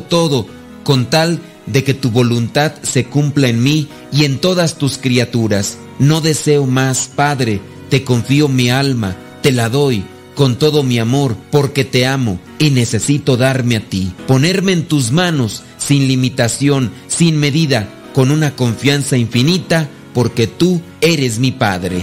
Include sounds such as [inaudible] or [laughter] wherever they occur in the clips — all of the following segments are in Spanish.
todo con tal de que tu voluntad se cumpla en mí y en todas tus criaturas. No deseo más, Padre, te confío mi alma, te la doy con todo mi amor, porque te amo y necesito darme a ti, ponerme en tus manos sin limitación, sin medida, con una confianza infinita, porque tú eres mi Padre.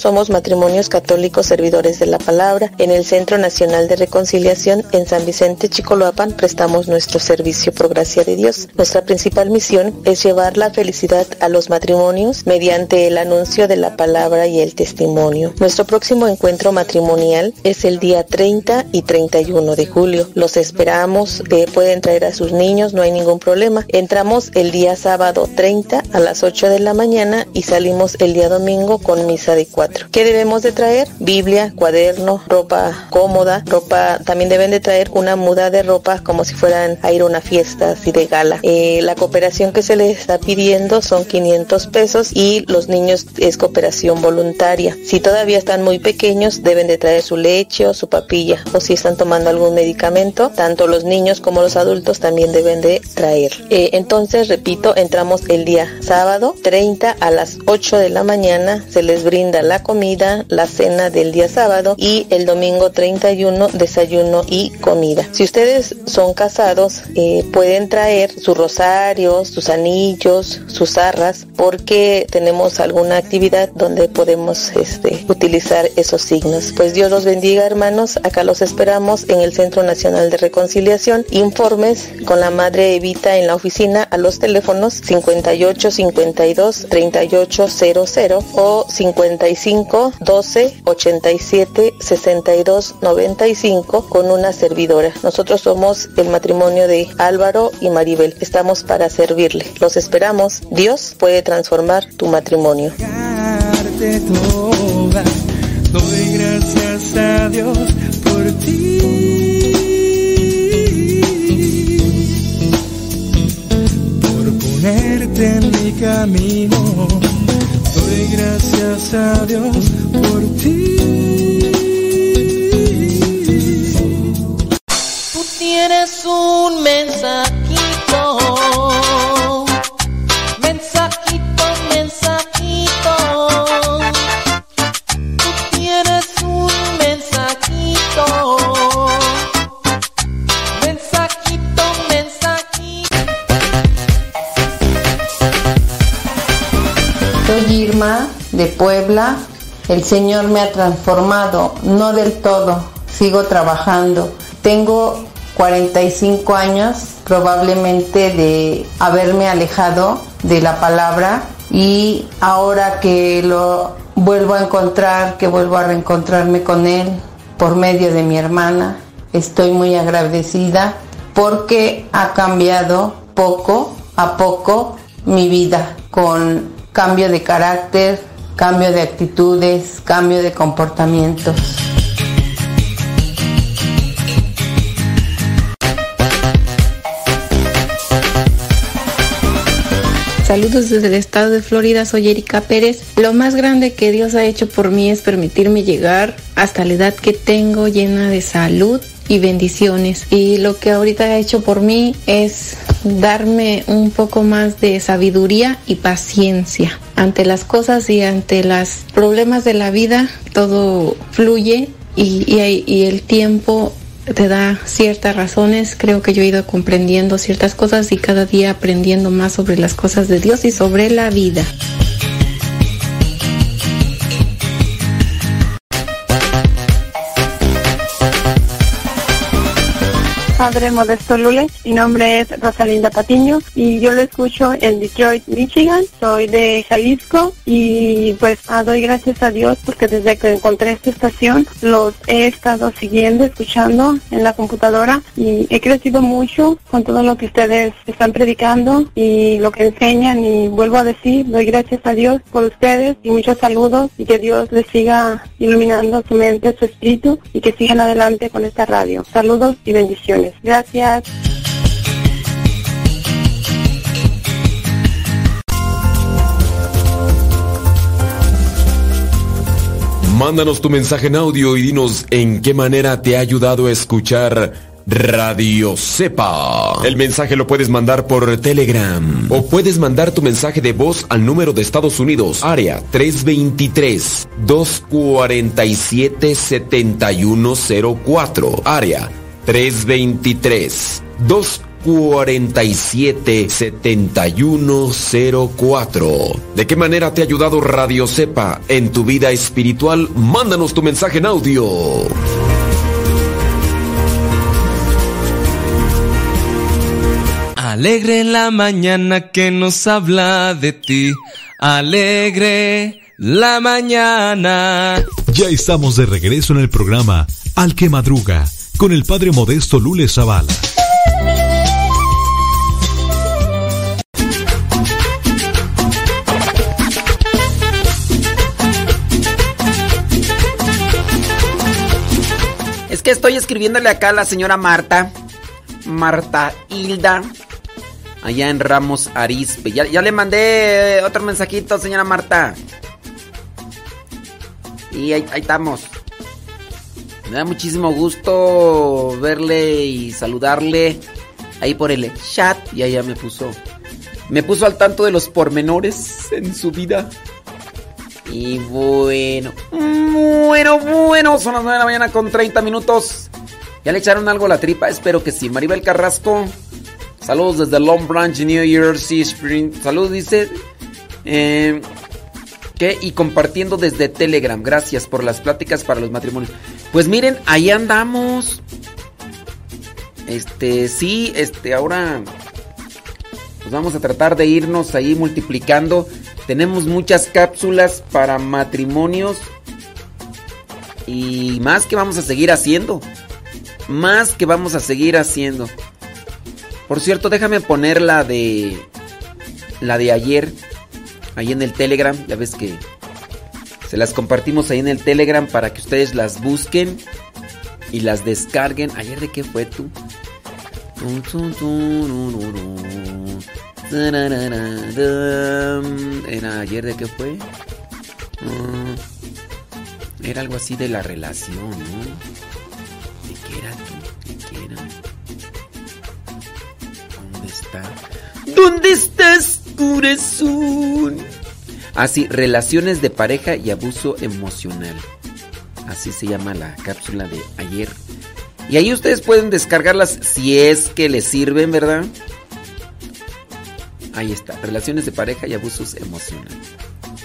Somos matrimonios católicos servidores de la palabra. En el Centro Nacional de Reconciliación en San Vicente Chicoloapan prestamos nuestro servicio por gracia de Dios. Nuestra principal misión es llevar la felicidad a los matrimonios mediante el anuncio de la palabra y el testimonio. Nuestro próximo encuentro matrimonial es el día 30 y 31 de julio. Los esperamos, eh, pueden traer a sus niños, no hay ningún problema. Entramos el día sábado 30 a las 8 de la mañana y salimos el día domingo con misa de ¿Qué debemos de traer? Biblia, cuaderno, ropa cómoda, ropa, también deben de traer una muda de ropa como si fueran a ir a una fiesta así de gala. Eh, la cooperación que se les está pidiendo son 500 pesos y los niños es cooperación voluntaria. Si todavía están muy pequeños deben de traer su leche o su papilla o si están tomando algún medicamento, tanto los niños como los adultos también deben de traer. Eh, entonces, repito, entramos el día sábado 30 a las 8 de la mañana, se les brinda la comida, la cena del día sábado y el domingo 31 desayuno y comida. Si ustedes son casados, eh, pueden traer sus rosarios, sus anillos, sus arras, porque tenemos alguna actividad donde podemos este, utilizar esos signos. Pues Dios los bendiga hermanos, acá los esperamos en el Centro Nacional de Reconciliación. Informes con la Madre Evita en la oficina a los teléfonos 58 52 38 00 o 50 55 12 87 62 95 con una servidora. Nosotros somos el matrimonio de Álvaro y Maribel. Estamos para servirle. Los esperamos. Dios puede transformar tu matrimonio. Doy gracias a Dios por ti. Por ponerte en mi camino Doy gracias a Dios por ti. Tú tienes un mensajito de Puebla. El Señor me ha transformado, no del todo, sigo trabajando. Tengo 45 años probablemente de haberme alejado de la palabra y ahora que lo vuelvo a encontrar, que vuelvo a reencontrarme con Él por medio de mi hermana, estoy muy agradecida porque ha cambiado poco a poco mi vida con cambio de carácter, cambio de actitudes, cambio de comportamientos. Saludos desde el estado de Florida, soy Erika Pérez. Lo más grande que Dios ha hecho por mí es permitirme llegar hasta la edad que tengo llena de salud y bendiciones. Y lo que ahorita ha hecho por mí es darme un poco más de sabiduría y paciencia. Ante las cosas y ante los problemas de la vida, todo fluye y, y el tiempo te da ciertas razones. Creo que yo he ido comprendiendo ciertas cosas y cada día aprendiendo más sobre las cosas de Dios y sobre la vida. Padre Modesto Lule. Mi nombre es Rosalinda Patiño y yo lo escucho en Detroit, Michigan. Soy de Jalisco y pues ah, doy gracias a Dios porque desde que encontré esta estación los he estado siguiendo, escuchando en la computadora y he crecido mucho con todo lo que ustedes están predicando y lo que enseñan y vuelvo a decir, doy gracias a Dios por ustedes y muchos saludos y que Dios les siga iluminando su mente, su espíritu y que sigan adelante con esta radio. Saludos y bendiciones. Gracias. Mándanos tu mensaje en audio y dinos en qué manera te ha ayudado a escuchar Radio Cepa. El mensaje lo puedes mandar por Telegram o puedes mandar tu mensaje de voz al número de Estados Unidos, área 323 247 7104, área 323 2 477104. ¿De qué manera te ha ayudado Radio Cepa en tu vida espiritual? Mándanos tu mensaje en audio. Alegre la mañana que nos habla de ti. Alegre la mañana. Ya estamos de regreso en el programa Al que Madruga con el padre Modesto Lule Zavala. Es que estoy escribiéndole acá a la señora Marta. Marta Hilda. Allá en Ramos Arispe. Ya, le mandé otro mensajito, señora Marta. Y ahí estamos. Me da muchísimo gusto verle y saludarle ahí por el chat. Y allá me puso. Me puso al tanto de los pormenores en su vida. Y bueno, bueno, bueno, son las 9 de la mañana con 30 minutos. ¿Ya le echaron algo la tripa? Espero que sí. Maribel Carrasco, saludos desde Long Branch, New Jersey, Spring. Saludos, dice. Eh, ¿Qué? Y compartiendo desde Telegram. Gracias por las pláticas para los matrimonios. Pues miren, ahí andamos. Este, sí, este, ahora. Pues vamos a tratar de irnos ahí multiplicando. Tenemos muchas cápsulas para matrimonios. Y más que vamos a seguir haciendo. Más que vamos a seguir haciendo. Por cierto, déjame poner la de. La de ayer. Ahí en el Telegram. Ya ves que. Se las compartimos ahí en el Telegram para que ustedes las busquen. Y las descarguen. ¿Ayer de qué fue tú? Era ayer de qué fue? Era algo así de la relación, ¿no? ¿De qué era tú? ¿De qué era? ¿Dónde está? ¿Dónde estás, corazón? Así, relaciones de pareja y abuso emocional. Así se llama la cápsula de ayer. Y ahí ustedes pueden descargarlas si es que les sirven, ¿verdad? Ahí está, relaciones de pareja y abusos emocionales.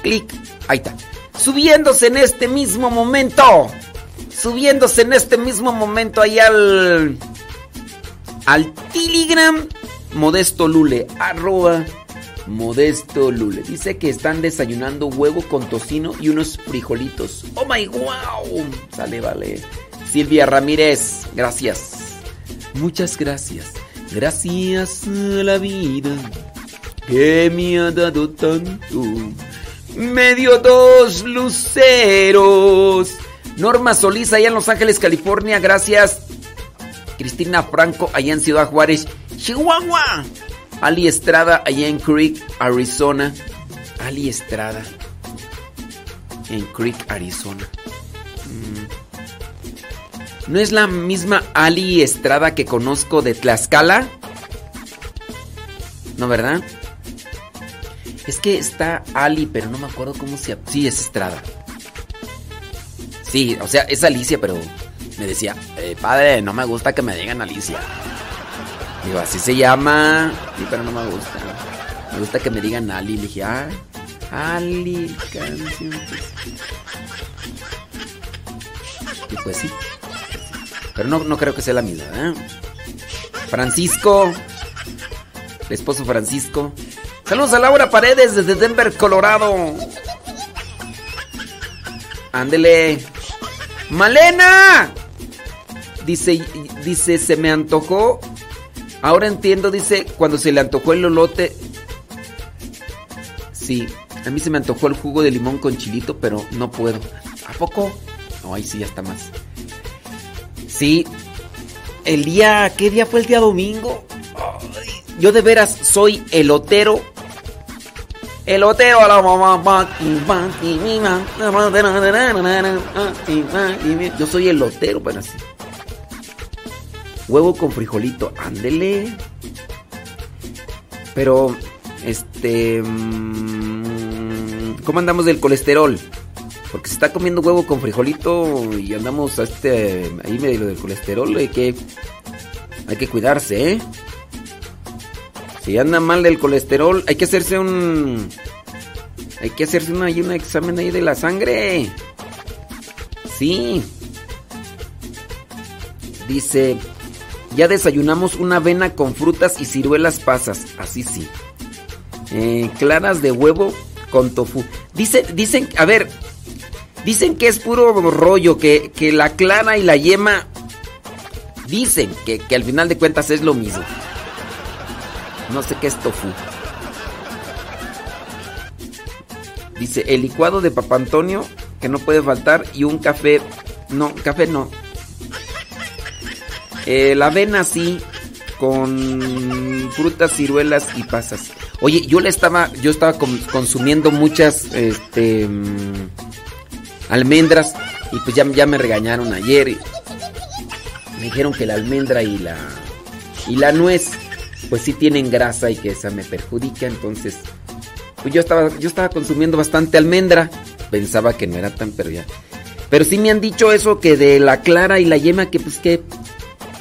Clic, ahí está. Subiéndose en este mismo momento. Subiéndose en este mismo momento ahí al... Al Telegram. Modesto Lule, arroba Modesto Lule. Dice que están desayunando huevo con tocino y unos frijolitos. ¡Oh my wow! Sale, vale. Silvia Ramírez, gracias. Muchas gracias. Gracias a la vida que me ha dado tanto. Me dio dos luceros. Norma Solís, allá en Los Ángeles, California, gracias. Cristina Franco, allá en Ciudad Juárez, Chihuahua. Ali Estrada, allá en Creek, Arizona. Ali Estrada. En Creek, Arizona. Mm. ¿No es la misma Ali Estrada que conozco de Tlaxcala? ¿No, verdad? Es que está Ali, pero no me acuerdo cómo se... Sí, es Estrada. Sí, o sea, es Alicia, pero me decía, eh, padre, no me gusta que me digan Alicia. Digo, así se llama. Pero no me gusta. Me gusta que me digan Ali. Le dije, ah, Ali, canción. Y pues sí. Pero no, no creo que sea la misma, ¿eh? Francisco. El esposo Francisco. Saludos a Laura Paredes desde Denver, Colorado. Ándele. Malena. Dice, dice, se me antojó. Ahora entiendo, dice, cuando se le antojó el lolote. Sí, a mí se me antojó el jugo de limón con chilito, pero no puedo. ¿A poco? No, ahí sí ya está más. Sí, el día, ¿qué día fue el día domingo? Yo de veras soy elotero. Elotero a la mamá. Yo soy elotero, pero así. Huevo con frijolito, ándele. Pero, este... ¿Cómo andamos del colesterol? Porque se está comiendo huevo con frijolito y andamos a este, ahí medio del colesterol. Hay que, hay que cuidarse, ¿eh? Si anda mal del colesterol, hay que hacerse un... Hay que hacerse un examen ahí de la sangre. Sí. Dice, ya desayunamos una avena con frutas y ciruelas pasas. Así sí. Eh, claras de huevo con tofu. Dice, dicen, a ver, dicen que es puro rollo, que, que la clara y la yema dicen que, que al final de cuentas es lo mismo. No sé qué es tofu. Dice, el licuado de Papa Antonio, que no puede faltar, y un café. No, café no. Eh, la avena sí, con frutas, ciruelas y pasas. Oye, yo le estaba, yo estaba consumiendo muchas, este, mm, almendras y pues ya, ya me regañaron ayer. me dijeron que la almendra y la, y la nuez, pues sí tienen grasa y que esa me perjudica, entonces, pues yo estaba, yo estaba consumiendo bastante almendra. Pensaba que no era tan, pero. Pero sí me han dicho eso que de la clara y la yema que pues que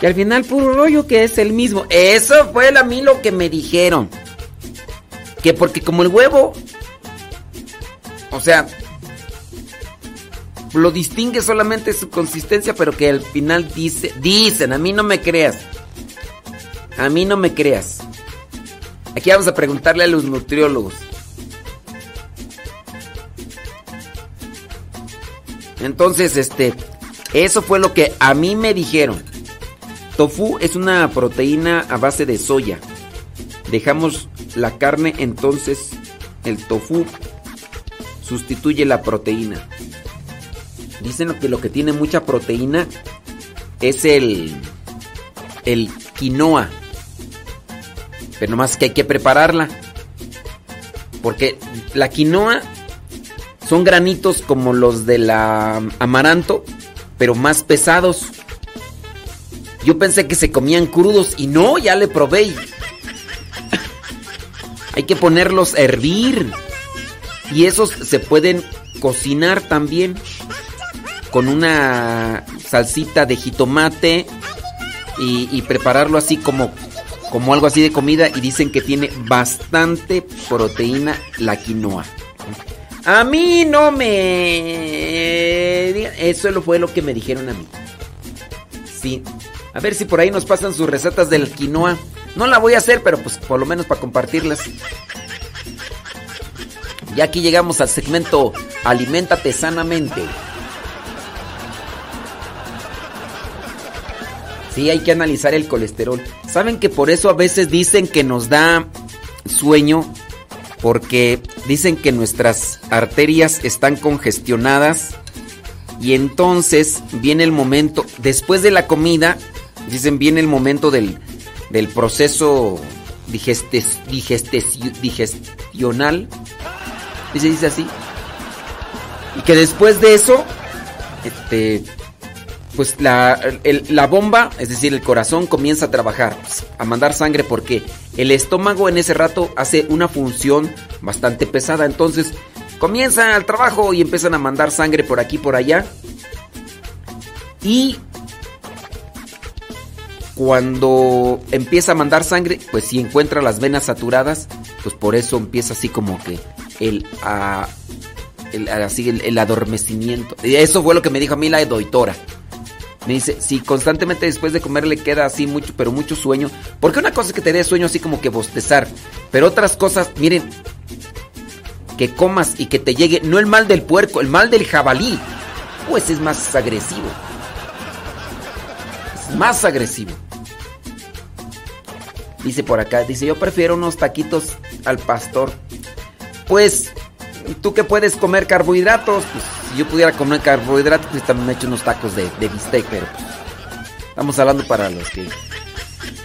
que al final puro rollo que es el mismo. Eso fue a mí lo que me dijeron. Que porque como el huevo, o sea, lo distingue solamente su consistencia, pero que al final dice, dicen, a mí no me creas. A mí no me creas. Aquí vamos a preguntarle a los nutriólogos. Entonces, este, eso fue lo que a mí me dijeron. Tofu es una proteína a base de soya. Dejamos la carne, entonces el tofu sustituye la proteína. Dicen que lo que tiene mucha proteína es el el quinoa. Pero nomás que hay que prepararla. Porque la quinoa son granitos como los de la amaranto, pero más pesados. Yo pensé que se comían crudos y no, ya le probé. Hay que ponerlos a hervir. Y esos se pueden cocinar también con una salsita de jitomate y, prepararlo así como, como algo así de comida y dicen que tiene bastante proteína la quinoa. A mí no me... Eso fue lo que me dijeron a mí. Sí, a ver si por ahí nos pasan sus recetas del quinoa. No la voy a hacer, pero pues por lo menos para compartirlas. Y aquí llegamos al segmento Aliméntate sanamente. Sí, hay que analizar el colesterol. ¿Saben que por eso a veces dicen que nos da sueño? Porque dicen que nuestras arterias están congestionadas y entonces viene el momento, después de la comida, Dicen, viene el momento del, del proceso digestional. Dice, dice así. Y que después de eso, este, pues la, la, bomba, es decir, el corazón comienza a trabajar, a mandar sangre porque el estómago en ese rato hace una función bastante pesada. Entonces comienza el trabajo y empiezan a mandar sangre por aquí, por allá. Y cuando empieza a mandar sangre, pues si encuentra las venas saturadas, pues por eso empieza así como que el, el así el, adormecimiento. Eso fue lo que me dijo a mí la doitora. Me dice, si constantemente después de comer le queda así mucho, pero mucho sueño. Porque una cosa es que te dé sueño así como que bostezar. Pero otras cosas, miren, que comas y que te llegue, no el mal del puerco, el mal del jabalí. Pues es más agresivo. Es más agresivo. Dice por acá, dice, yo prefiero unos taquitos al pastor. Pues, tú que puedes comer carbohidratos, pues si yo pudiera comer carbohidratos, pues también me he hecho unos tacos de, bistec, pero pues, estamos hablando para los que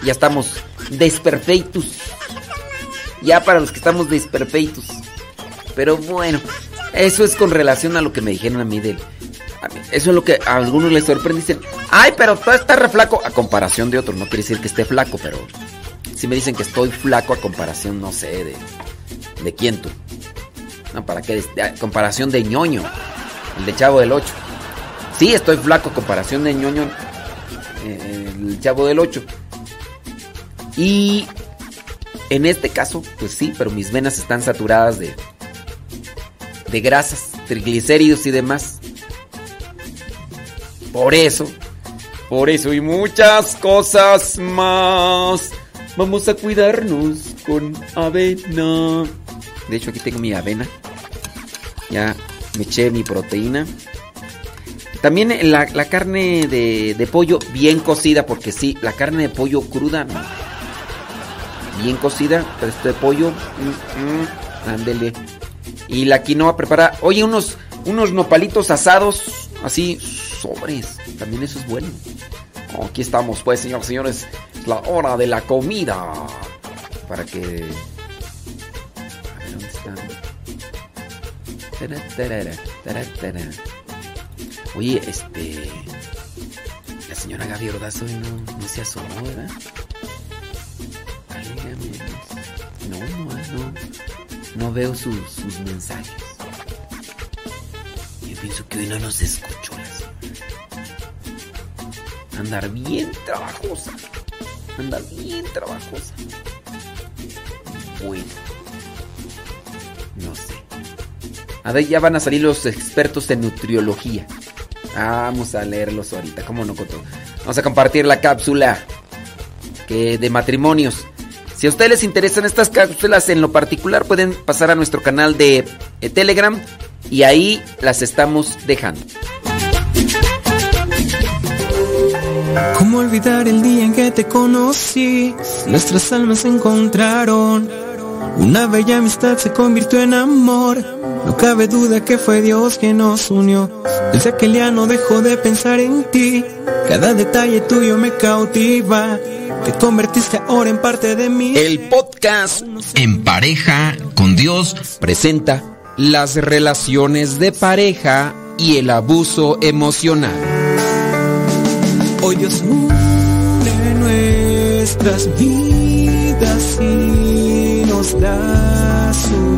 ya estamos desperfeitos. Ya para los que estamos desperfeitos. Pero bueno, eso es con relación a lo que me dijeron a mí de... Eso es lo que a algunos les sorprende. Dicen, ay, pero todo está re flaco. A comparación de otros, no quiere decir que esté flaco, pero si me dicen que estoy flaco a comparación, no sé, de. ¿De quién tú? No, ¿para qué? Comparación de ñoño. El de Chavo del 8. Sí, estoy flaco a comparación de ñoño. Eh, el Chavo del 8. Y. En este caso, pues sí, pero mis venas están saturadas de, de grasas, triglicéridos y demás. Por eso, por eso y muchas cosas más. Vamos a cuidarnos con avena. De hecho, aquí tengo mi avena. Ya me eché mi proteína. También la, carne de, pollo bien cocida, porque sí, la carne de pollo cruda, bien cocida, este pollo, mm, mm, ándele. Y la quinoa prepara, oye, unos, unos nopalitos asados, así, sobres, también eso es bueno. aquí estamos, pues, señores, señores, es la hora de la comida. Para que... A ver. Oye, este. La señora Gaby Ordazo no, no se asomó, ¿verdad? No, no, no. No veo sus, sus mensajes. Yo pienso que hoy no nos escuchó la Andar bien trabajosa. Andar bien trabajosa. Bueno. No sé. A ver, ya van a salir los expertos en nutriología. Vamos a leerlos ahorita, ¿cómo no, Coto? Vamos a compartir la cápsula que de matrimonios. Si a ustedes les interesan estas cápsulas en lo particular, pueden pasar a nuestro canal de eh, Telegram y ahí las estamos dejando. ¿Cómo olvidar el día en que te conocí? Nuestras almas se encontraron. Una bella amistad se convirtió en amor. No cabe duda que fue Dios quien nos unió. Desde aquel día no dejo de pensar en ti. Cada detalle tuyo me cautiva. Te convertiste ahora en parte de mí. El podcast En pareja con Dios presenta las relaciones de pareja y el abuso emocional. Hoy Dios une nuestras vidas y nos da su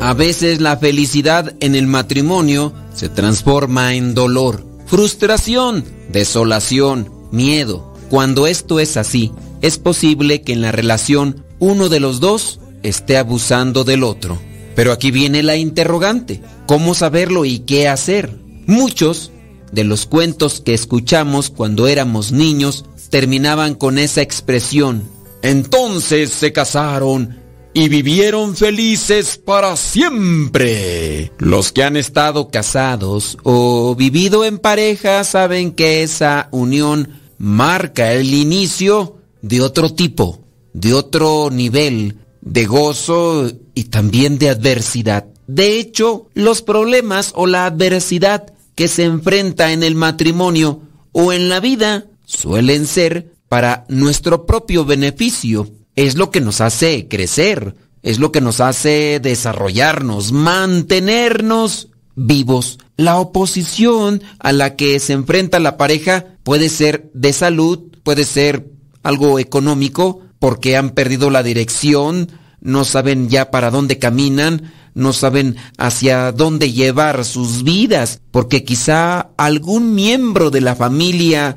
a veces la felicidad en el matrimonio se transforma en dolor, frustración, desolación, miedo. Cuando esto es así, es posible que en la relación uno de los dos esté abusando del otro. Pero aquí viene la interrogante. ¿Cómo saberlo y qué hacer? Muchos de los cuentos que escuchamos cuando éramos niños terminaban con esa expresión. Entonces se casaron y vivieron felices para siempre. Los que han estado casados o vivido en pareja saben que esa unión marca el inicio de otro tipo, de otro nivel de gozo y también de adversidad. De hecho, los problemas o la adversidad que se enfrenta en el matrimonio o en la vida suelen ser para nuestro propio beneficio es lo que nos hace crecer, es lo que nos hace desarrollarnos, mantenernos vivos. La oposición a la que se enfrenta la pareja puede ser de salud, puede ser algo económico, porque han perdido la dirección, no saben ya para dónde caminan, no saben hacia dónde llevar sus vidas, porque quizá algún miembro de la familia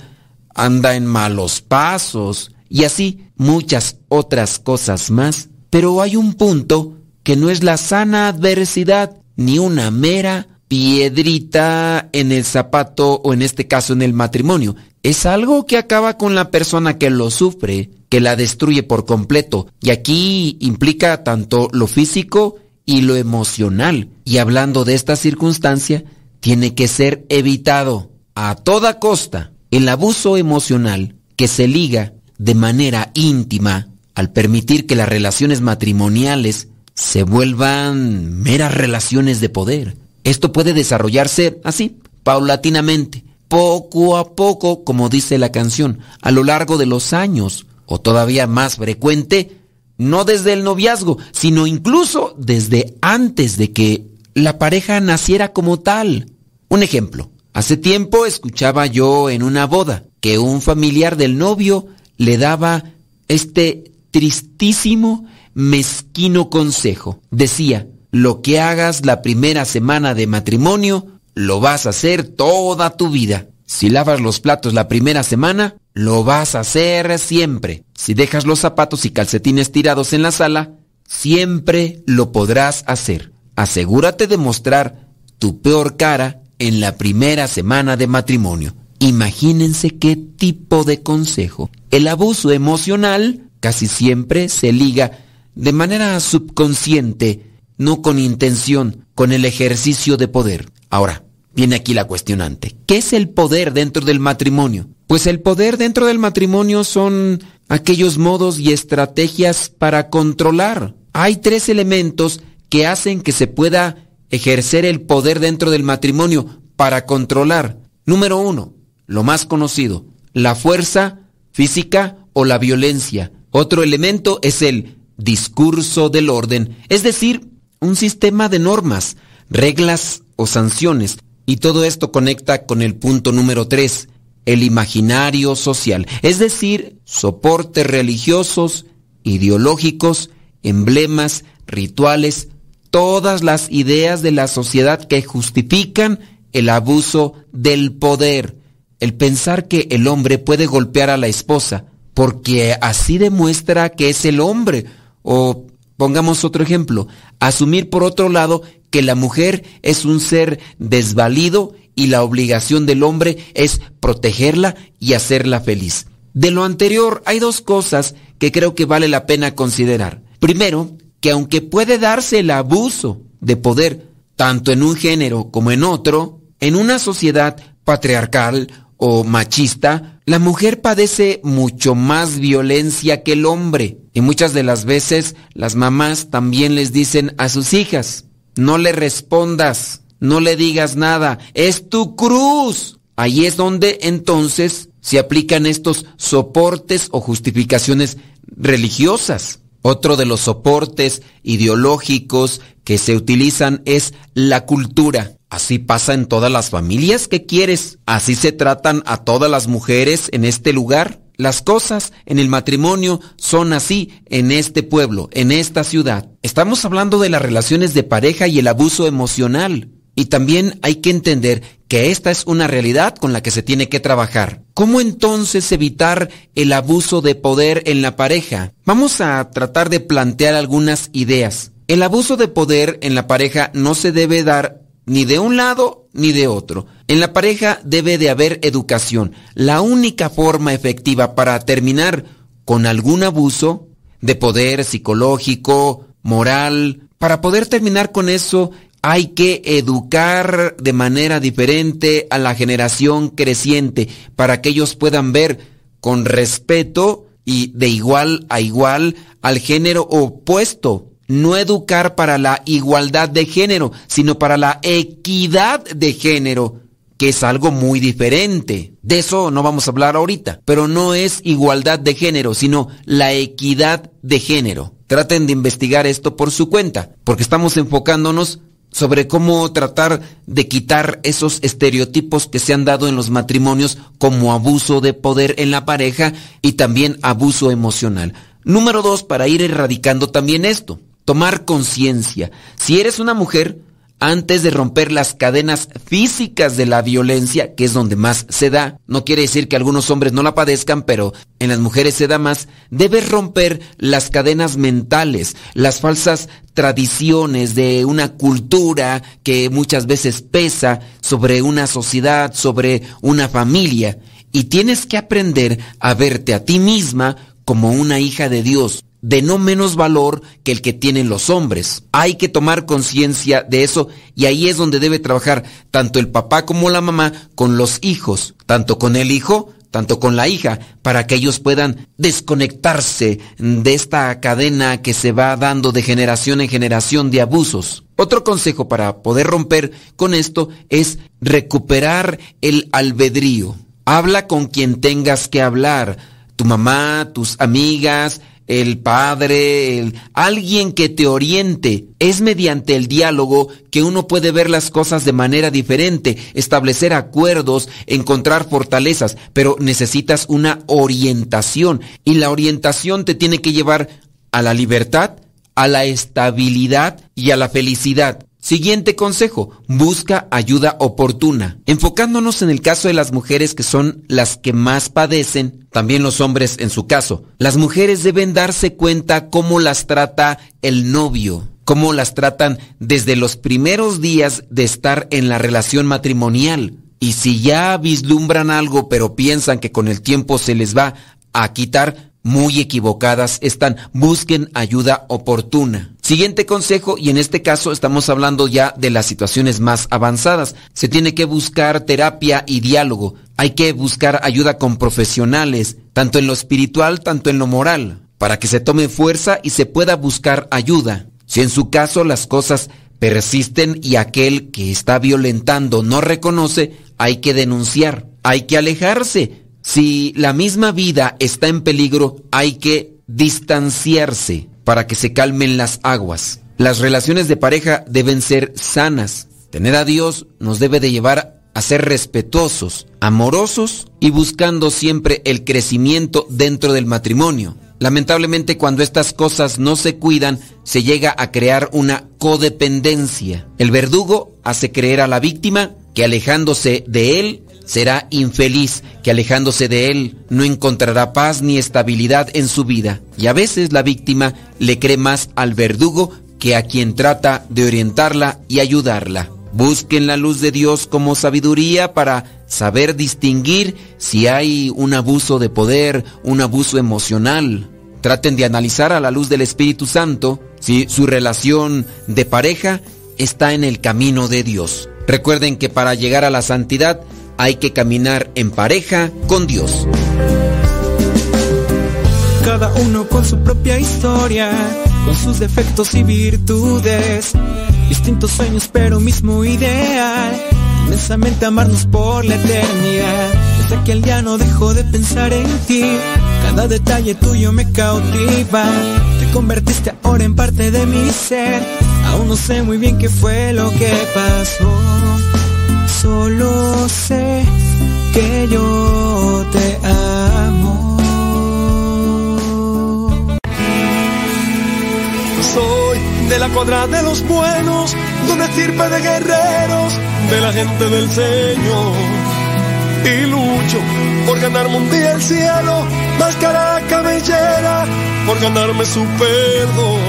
anda en malos pasos, y así muchas otras cosas más. Pero hay un punto que no es la sana adversidad ni una mera piedrita en el zapato o en este caso en el matrimonio. Es algo que acaba con la persona que lo sufre, que la destruye por completo. Y aquí implica tanto lo físico y lo emocional. Y hablando de esta circunstancia, tiene que ser evitado a toda costa el abuso emocional que se liga de manera íntima al permitir que las relaciones matrimoniales se vuelvan meras relaciones de poder. Esto puede desarrollarse así, paulatinamente, poco a poco, como dice la canción, a lo largo de los años, o todavía más frecuente, no desde el noviazgo, sino incluso desde antes de que la pareja naciera como tal. Un ejemplo, hace tiempo escuchaba yo en una boda que un familiar del novio le daba este tristísimo, mezquino consejo. Decía, lo que hagas la primera semana de matrimonio, lo vas a hacer toda tu vida. Si lavas los platos la primera semana, lo vas a hacer siempre. si dejas los zapatos y calcetines tirados en la sala, siempre lo podrás hacer. Asegúrate de mostrar tu peor cara en la primera semana de matrimonio. Imagínense qué tipo de consejo. El abuso emocional casi siempre se liga de manera subconsciente, no con intención, con el ejercicio de poder. Ahora, viene aquí la cuestionante. ¿Qué es el poder dentro del matrimonio? Pues el poder dentro del matrimonio son aquellos modos y estrategias para controlar. Hay tres elementos que hacen que se pueda ejercer el poder dentro del matrimonio para controlar. Número uno, lo más conocido, la fuerza física o la violencia. Otro elemento es el discurso del orden, es decir, un sistema de normas, reglas o sanciones. Y todo esto conecta con el punto número tres, el imaginario social, es decir, soportes religiosos, ideológicos, emblemas, rituales, todas las ideas de la sociedad que justifican el abuso del poder, el pensar que el hombre puede golpear a la esposa, porque así demuestra que es el hombre, o pongamos otro ejemplo, asumir por otro lado que la mujer es un ser desvalido y la obligación del hombre es protegerla y hacerla feliz. De lo anterior hay dos cosas que creo que vale la pena considerar. Primero, que aunque puede darse el abuso de poder tanto en un género como en otro, en una sociedad patriarcal o machista, la mujer padece mucho más violencia que el hombre. Y muchas de las veces las mamás también les dicen a sus hijas, no le respondas, no le digas nada, es tu cruz. Ahí es donde entonces se aplican estos soportes o justificaciones religiosas. Otro de los soportes ideológicos que se utilizan es la cultura. Así pasa en todas las familias que quieres. Así se tratan a todas las mujeres en este lugar. Las cosas en el matrimonio son así en este pueblo, en esta ciudad. Estamos hablando de las relaciones de pareja y el abuso emocional. Y también hay que entender que esta es una realidad con la que se tiene que trabajar. ¿Cómo entonces evitar el abuso de poder en la pareja? Vamos a tratar de plantear algunas ideas. El abuso de poder en la pareja no se debe dar ni de un lado ni de otro. En la pareja debe de haber educación. La única forma efectiva para terminar con algún abuso de poder psicológico, moral, para poder terminar con eso hay que educar de manera diferente a la generación creciente para que ellos puedan ver con respeto y de igual a igual al género opuesto. No educar para la igualdad de género, sino para la equidad de género, que es algo muy diferente. De eso no vamos a hablar ahorita, pero no es igualdad de género, sino la equidad de género. Traten de investigar esto por su cuenta, porque estamos enfocándonos sobre cómo tratar de quitar esos estereotipos que se han dado en los matrimonios como abuso de poder en la pareja y también abuso emocional. Número dos, para ir erradicando también esto, tomar conciencia. Si eres una mujer, antes de romper las cadenas físicas de la violencia, que es donde más se da. No quiere decir que algunos hombres no la padezcan, pero en las mujeres se da más. Debes romper las cadenas mentales, las falsas tradiciones de una cultura que muchas veces pesa sobre una sociedad, sobre una familia. Y tienes que aprender a verte a ti misma como una hija de Dios, de no menos valor que el que tienen los hombres. Hay que tomar conciencia de eso y ahí es donde debe trabajar tanto el papá como la mamá con los hijos, tanto con el hijo, tanto con la hija, para que ellos puedan desconectarse de esta cadena que se va dando de generación en generación de abusos. Otro consejo para poder romper con esto es recuperar el albedrío. Habla con quien tengas que hablar, tu mamá, tus amigas, el padre, el, alguien que te oriente. Es mediante el diálogo que uno puede ver las cosas de manera diferente, establecer acuerdos, encontrar fortalezas, pero necesitas una orientación y la orientación te tiene que llevar a la libertad, a la estabilidad y a la felicidad. Siguiente consejo, busca ayuda oportuna. Enfocándonos en el caso de las mujeres que son las que más padecen, también los hombres en su caso. Las mujeres deben darse cuenta cómo las trata el novio, cómo las tratan desde los primeros días de estar en la relación matrimonial. Y si ya vislumbran algo pero piensan que con el tiempo se les va a quitar, muy equivocadas están. Busquen ayuda oportuna. Siguiente consejo, y en este caso estamos hablando ya de las situaciones más avanzadas. Se tiene que buscar terapia y diálogo. Hay que buscar ayuda con profesionales, tanto en lo espiritual, tanto en lo moral, para que se tome fuerza y se pueda buscar ayuda. Si en su caso las cosas persisten y aquel que está violentando no reconoce, hay que denunciar, hay que alejarse. Si la misma vida está en peligro, hay que distanciarse para que se calmen las aguas. Las relaciones de pareja deben ser sanas. Tener a Dios nos debe de llevar a ser respetuosos, amorosos y buscando siempre el crecimiento dentro del matrimonio. Lamentablemente cuando estas cosas no se cuidan, se llega a crear una codependencia. El verdugo hace creer a la víctima que alejándose de él será infeliz, que alejándose de él no encontrará paz ni estabilidad en su vida. Y a veces la víctima le cree más al verdugo que a quien trata de orientarla y ayudarla. Busquen la luz de Dios como sabiduría para saber distinguir si hay un abuso de poder, un abuso emocional. Traten de analizar a la luz del Espíritu Santo si su relación de pareja está en el camino de Dios. Recuerden que para llegar a la santidad hay que caminar en pareja con Dios. Cada uno con su propia historia, con sus defectos y virtudes, distintos sueños pero mismo ideal, inmensamente amarnos por la eternidad. Desde aquel día no dejo de pensar en ti, cada detalle tuyo me cautiva, te convertiste ahora en parte de mi ser, aún no sé muy bien qué fue lo que pasó solo sé que yo te amo. Soy de la cuadra de los buenos, donde sirve de guerreros, de la gente del Señor. Y lucho por ganarme un día el cielo, máscara cabellera, por ganarme su perdón.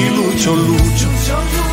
Y lucho, lucho,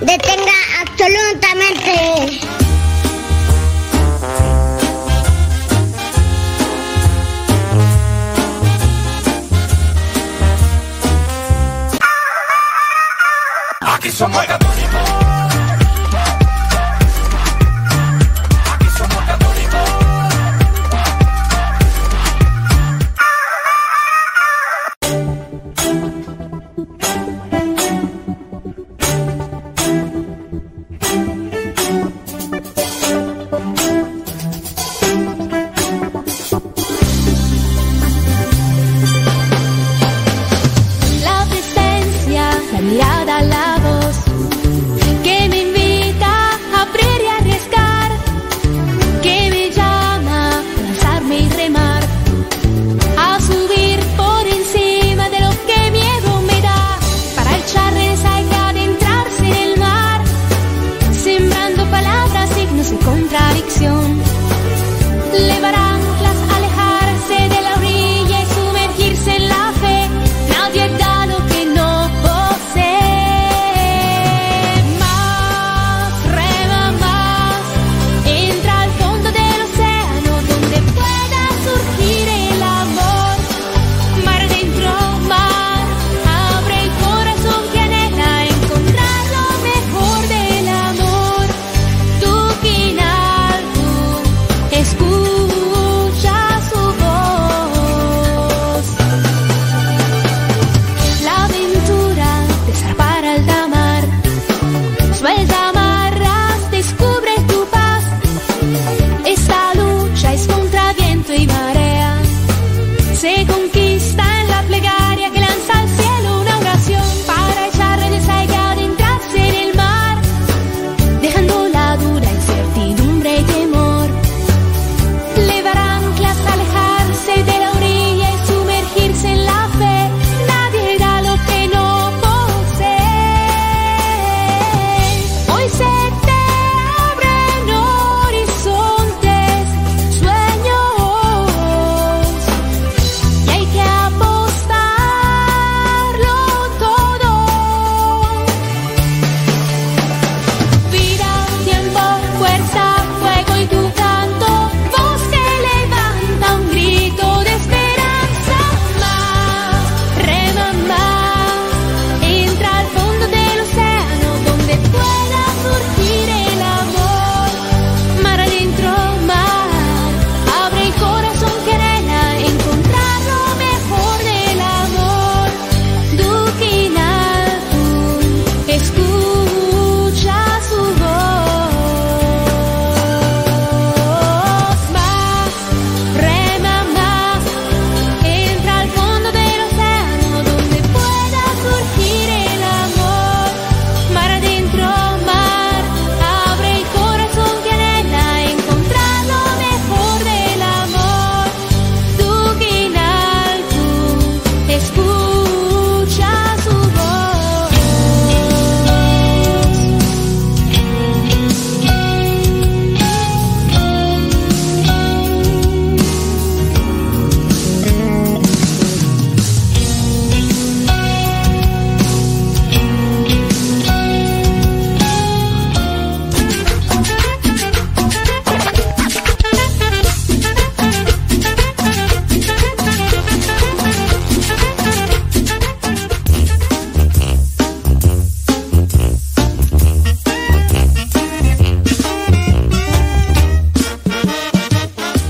detenga absolutamente.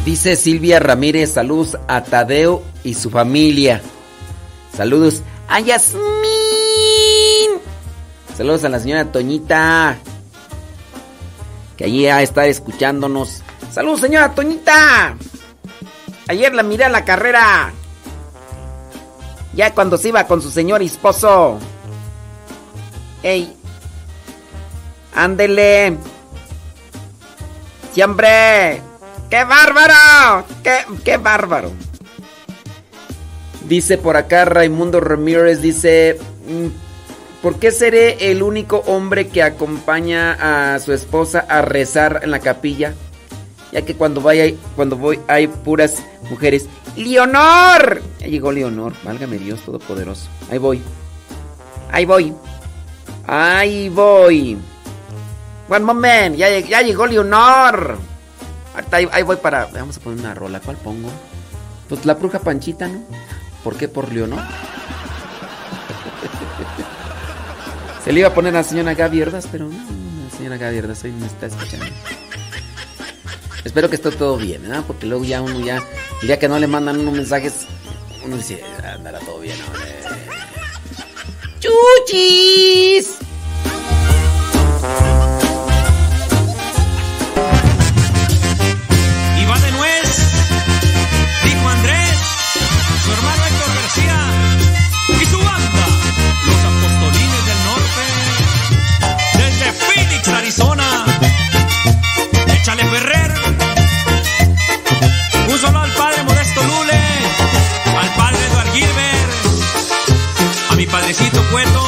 Dice Silvia Ramírez, saludos a Tadeo y su familia. Saludos a Yasmín. Saludos a la señora Toñita. Que allí va a estar escuchándonos. Saludos, señora Toñita. Ayer la miré a la carrera. Ya cuando se iba con su señor esposo. Ey. Ándele. Siempre. ¡Qué bárbaro! ¡Qué, qué bárbaro! Dice por acá Raimundo Ramírez, dice, mm, ¿por qué seré el único hombre que acompaña a su esposa a rezar en la capilla? Ya que cuando, vaya, cuando voy hay puras mujeres. ¡Leonor! Ya llegó Leonor, válgame Dios Todopoderoso. Ahí voy. Ahí voy. Ahí voy. One moment, ya, ya llegó Leonor. Ahí, voy para... Vamos a poner una rola, ¿cuál pongo? Pues la bruja Panchita, ¿no? ¿Por qué por Leonor? [laughs] Se le iba a poner a la señora Gaby pero no, la señora Gaby hoy me está escuchando. Espero que esté todo bien, ¿verdad? Porque luego ya uno ya, ya que no le mandan unos mensajes, uno dice, andará todo bien, hombre. ¡Chuchis! Padrecito cuento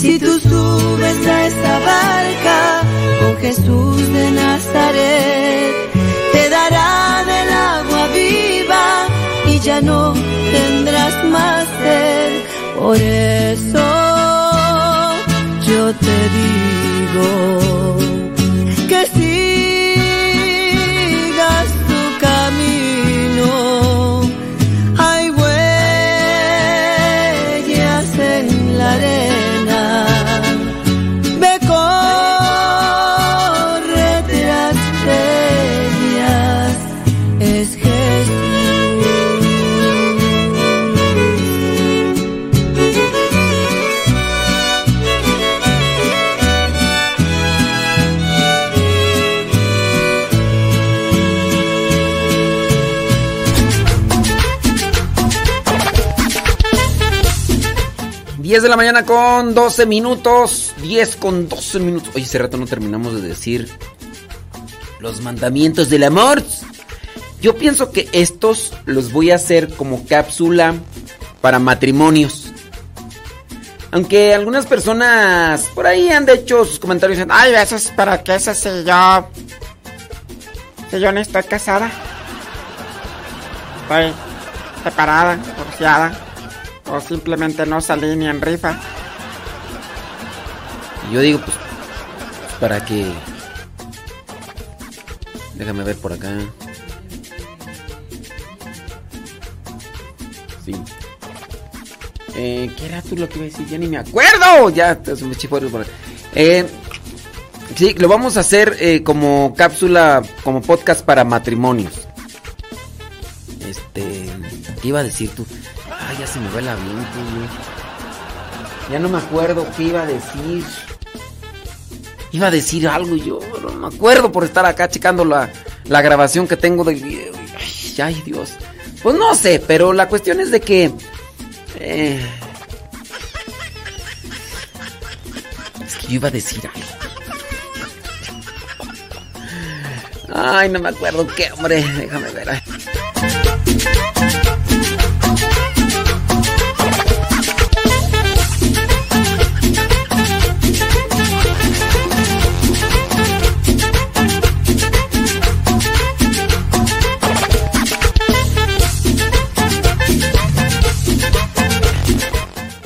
Si tú subes a esa barca con Jesús de Nazaret, te dará del agua viva y ya no tendrás más sed. Por eso yo te digo que sigas 10 de la mañana con 12 minutos. 10 con 12 minutos. Oye, hace rato no terminamos de decir los mandamientos del amor. Yo pienso que estos los voy a hacer como cápsula para matrimonios. Aunque algunas personas por ahí han hecho sus comentarios diciendo, ay, eso es para qué eso si yo. Si yo no estoy casada. Estoy separada, divorciada. O simplemente no salí ni en rifa. Yo digo, pues, para que. Déjame ver por acá. Sí. Eh, ¿Qué era tú lo que iba a decir? Ya ni me acuerdo. Ya, se me chifó por eh, Sí, lo vamos a hacer eh, como cápsula, como podcast para matrimonios. Este. ¿Qué iba a decir tú? Ya se me va el avión, tú, Ya no me acuerdo qué iba a decir. Iba a decir algo yo no me acuerdo por estar acá checando la, la grabación que tengo del video. Ay, ay, Dios. Pues no sé, pero la cuestión es de que. Eh, es que yo iba a decir algo. Ay, no me acuerdo qué, hombre. Déjame ver.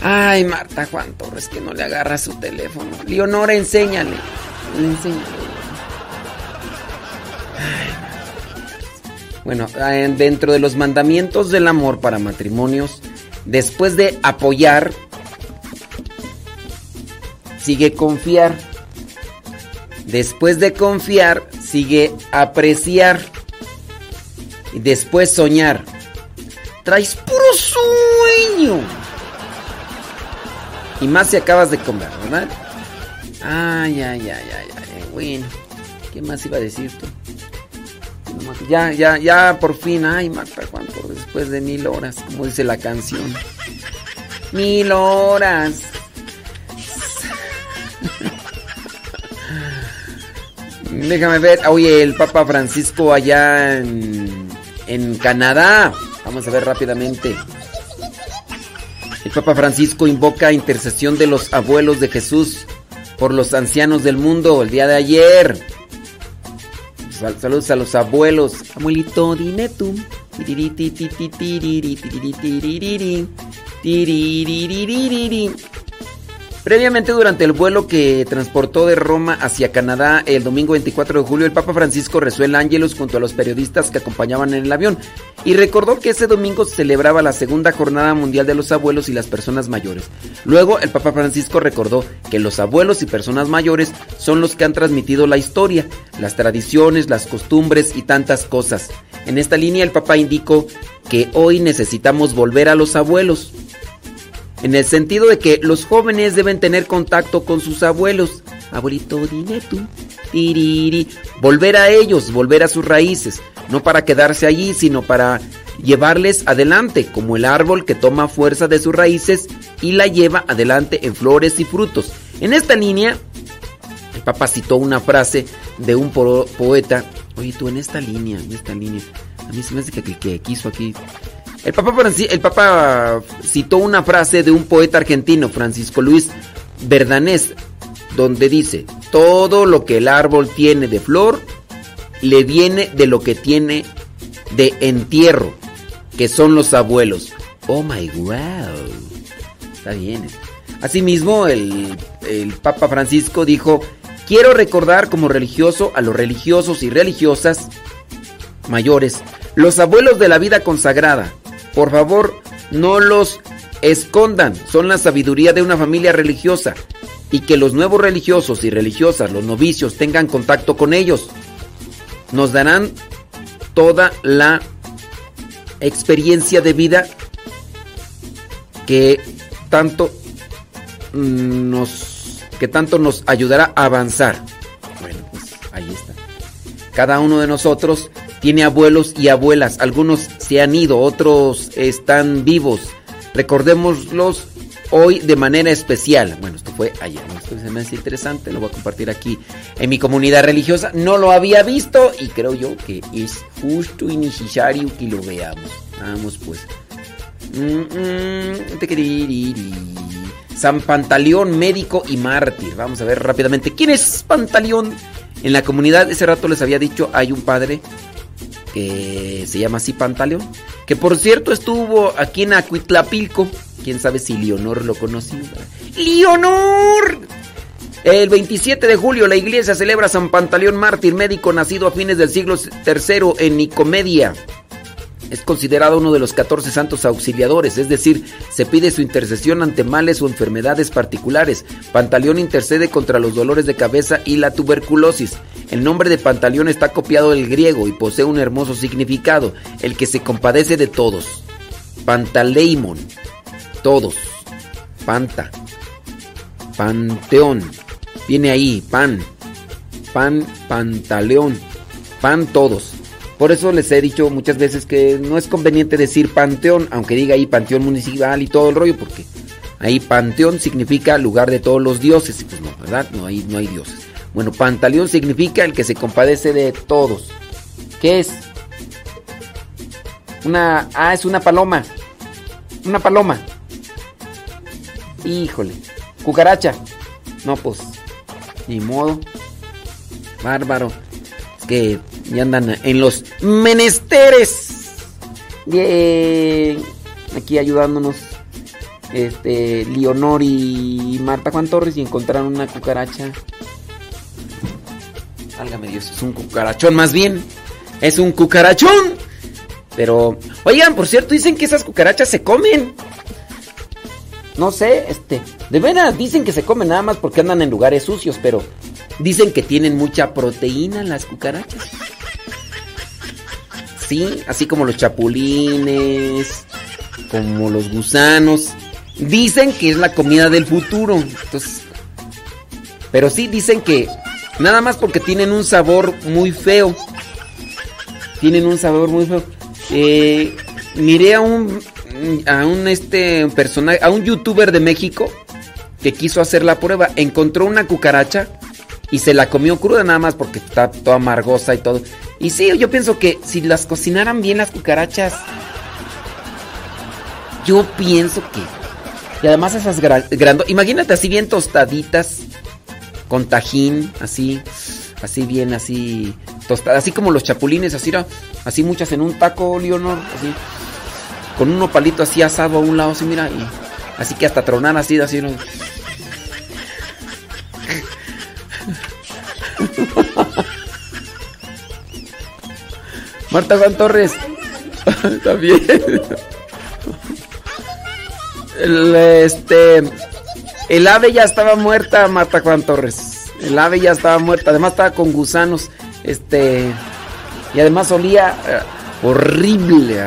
Ay. Marta Juan Torres, que no le agarra su teléfono. Leonora, enséñale. Enséñale. Bueno, dentro de los mandamientos del amor para matrimonios, después de apoyar, sigue confiar. Después de confiar, sigue apreciar. Y después soñar. Traes puro sueño. Y más si acabas de comer, ¿verdad? Ay, ay, ay, ay, ay. Bueno, ¿qué más iba a decir tú? Ya, ya, ya, por fin. Ay, Marta, ¿cuánto? Después de mil horas, como dice la canción. Mil horas. [laughs] Déjame ver. Oye, el Papa Francisco allá en, en Canadá. Vamos a ver rápidamente. El Papa Francisco invoca intercesión de los abuelos de Jesús por los ancianos del mundo el día de ayer. Saludos a los abuelos. Abuelito, dime tú. Previamente, durante el vuelo que transportó de Roma hacia Canadá el domingo 24 de julio, el Papa Francisco rezó el Ángelus junto a los periodistas que acompañaban en el avión y recordó que ese domingo se celebraba la segunda jornada mundial de los abuelos y las personas mayores. Luego, el Papa Francisco recordó que los abuelos y personas mayores son los que han transmitido la historia, las tradiciones, las costumbres y tantas cosas. En esta línea, el Papa indicó que hoy necesitamos volver a los abuelos en el sentido de que los jóvenes deben tener contacto con sus abuelos. Abuelito, dime. Tiriri. Volver a ellos, volver a sus raíces. No para quedarse allí, sino para llevarles adelante, como el árbol que toma fuerza de sus raíces y la lleva adelante en flores y frutos. En esta línea, el Papa citó una frase de un poeta. Oye, tú en esta línea, en esta línea. A mí se me hace que, que quiso aquí el Papa, el Papa citó una frase de un poeta argentino, Francisco Luis Verdanés, donde dice, todo lo que el árbol tiene de flor, le viene de lo que tiene de entierro, que son los abuelos. Oh my wow. Está bien. Asimismo, el, el Papa Francisco dijo, quiero recordar como religioso a los religiosos y religiosas mayores, los abuelos de la vida consagrada, por favor, no los escondan. Son la sabiduría de una familia religiosa. Y que los nuevos religiosos y religiosas, los novicios, tengan contacto con ellos. Nos darán toda la experiencia de vida que tanto nos que tanto nos ayudará a avanzar. Bueno, pues ahí está. Cada uno de nosotros tiene abuelos y abuelas. Algunos se han ido, otros están vivos. Recordémoslos hoy de manera especial. Bueno, esto fue ayer. Esto se me hace interesante. Lo voy a compartir aquí en mi comunidad religiosa. No lo había visto y creo yo que es justo y necesario que lo veamos. Vamos pues. San Pantaleón, médico y mártir. Vamos a ver rápidamente. ¿Quién es Pantaleón? En la comunidad, ese rato les había dicho, hay un padre que se llama así Pantaleón, que por cierto estuvo aquí en Acuitlapilco, quién sabe si Leonor lo conoció. ¡Leonor! El 27 de julio la iglesia celebra San Pantaleón Mártir, médico nacido a fines del siglo III en Nicomedia. Es considerado uno de los 14 santos auxiliadores, es decir, se pide su intercesión ante males o enfermedades particulares. Pantaleón intercede contra los dolores de cabeza y la tuberculosis. El nombre de Pantaleón está copiado del griego y posee un hermoso significado, el que se compadece de todos. Pantaleimon, todos. Panta. Panteón. Viene ahí, pan. Pan, pantaleón. Pan todos. Por eso les he dicho muchas veces que no es conveniente decir panteón, aunque diga ahí panteón municipal y todo el rollo, porque ahí panteón significa lugar de todos los dioses, y pues no, ¿verdad? No hay, no hay dioses. Bueno, pantaleón significa el que se compadece de todos. ¿Qué es? Una. Ah, es una paloma. Una paloma. Híjole. Cucaracha. No, pues. Ni modo. Bárbaro. Es que y andan en los menesteres. Bien. Aquí ayudándonos este, Leonor y Marta Juan Torres y encontraron una cucaracha. Válgame Dios, es un cucarachón más bien. Es un cucarachón. Pero, oigan, por cierto, dicen que esas cucarachas se comen. No sé, este, de veras dicen que se comen nada más porque andan en lugares sucios, pero dicen que tienen mucha proteína las cucarachas. Sí, así como los chapulines, como los gusanos. Dicen que es la comida del futuro. Entonces, pero sí dicen que nada más porque tienen un sabor muy feo. Tienen un sabor muy feo. Eh, miré a un a un este a un youtuber de México que quiso hacer la prueba, encontró una cucaracha y se la comió cruda nada más porque está toda amargosa y todo. Y sí, yo pienso que si las cocinaran bien las cucarachas, yo pienso que y además esas grandes, imagínate así bien tostaditas con tajín, así así bien así tostadas, así como los chapulines, así así muchas en un taco, Leonor, así con un palito así asado a un lado, así mira, y así que hasta tronar así, así. ¿no? Marta Juan Torres. [laughs] También. El, este. El ave ya estaba muerta, Marta Juan Torres. El ave ya estaba muerta. Además estaba con gusanos. Este. Y además olía. Eh, horrible.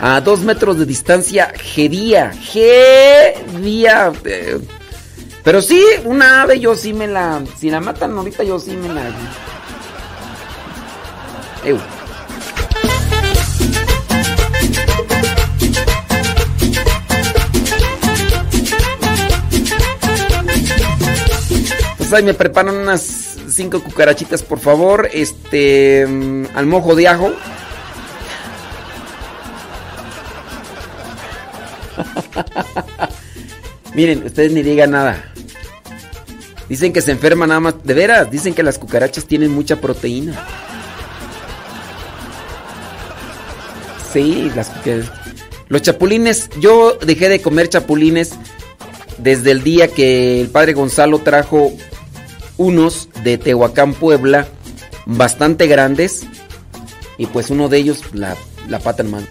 A, dos metros de distancia, gedía. Gedía. Eh, pero sí, una ave yo sí me la. Si la matan ahorita, yo sí me la. Pues ahí me preparan unas cinco cucarachitas, por favor. Este. Mm, al mojo de ajo. [laughs] Miren, ustedes ni digan nada. Dicen que se enferma nada más. De veras, dicen que las cucarachas tienen mucha proteína. Sí, las Los chapulines, yo dejé de comer chapulines desde el día que el padre Gonzalo trajo unos de Tehuacán, Puebla, bastante grandes. Y pues uno de ellos, la, la pata en mano.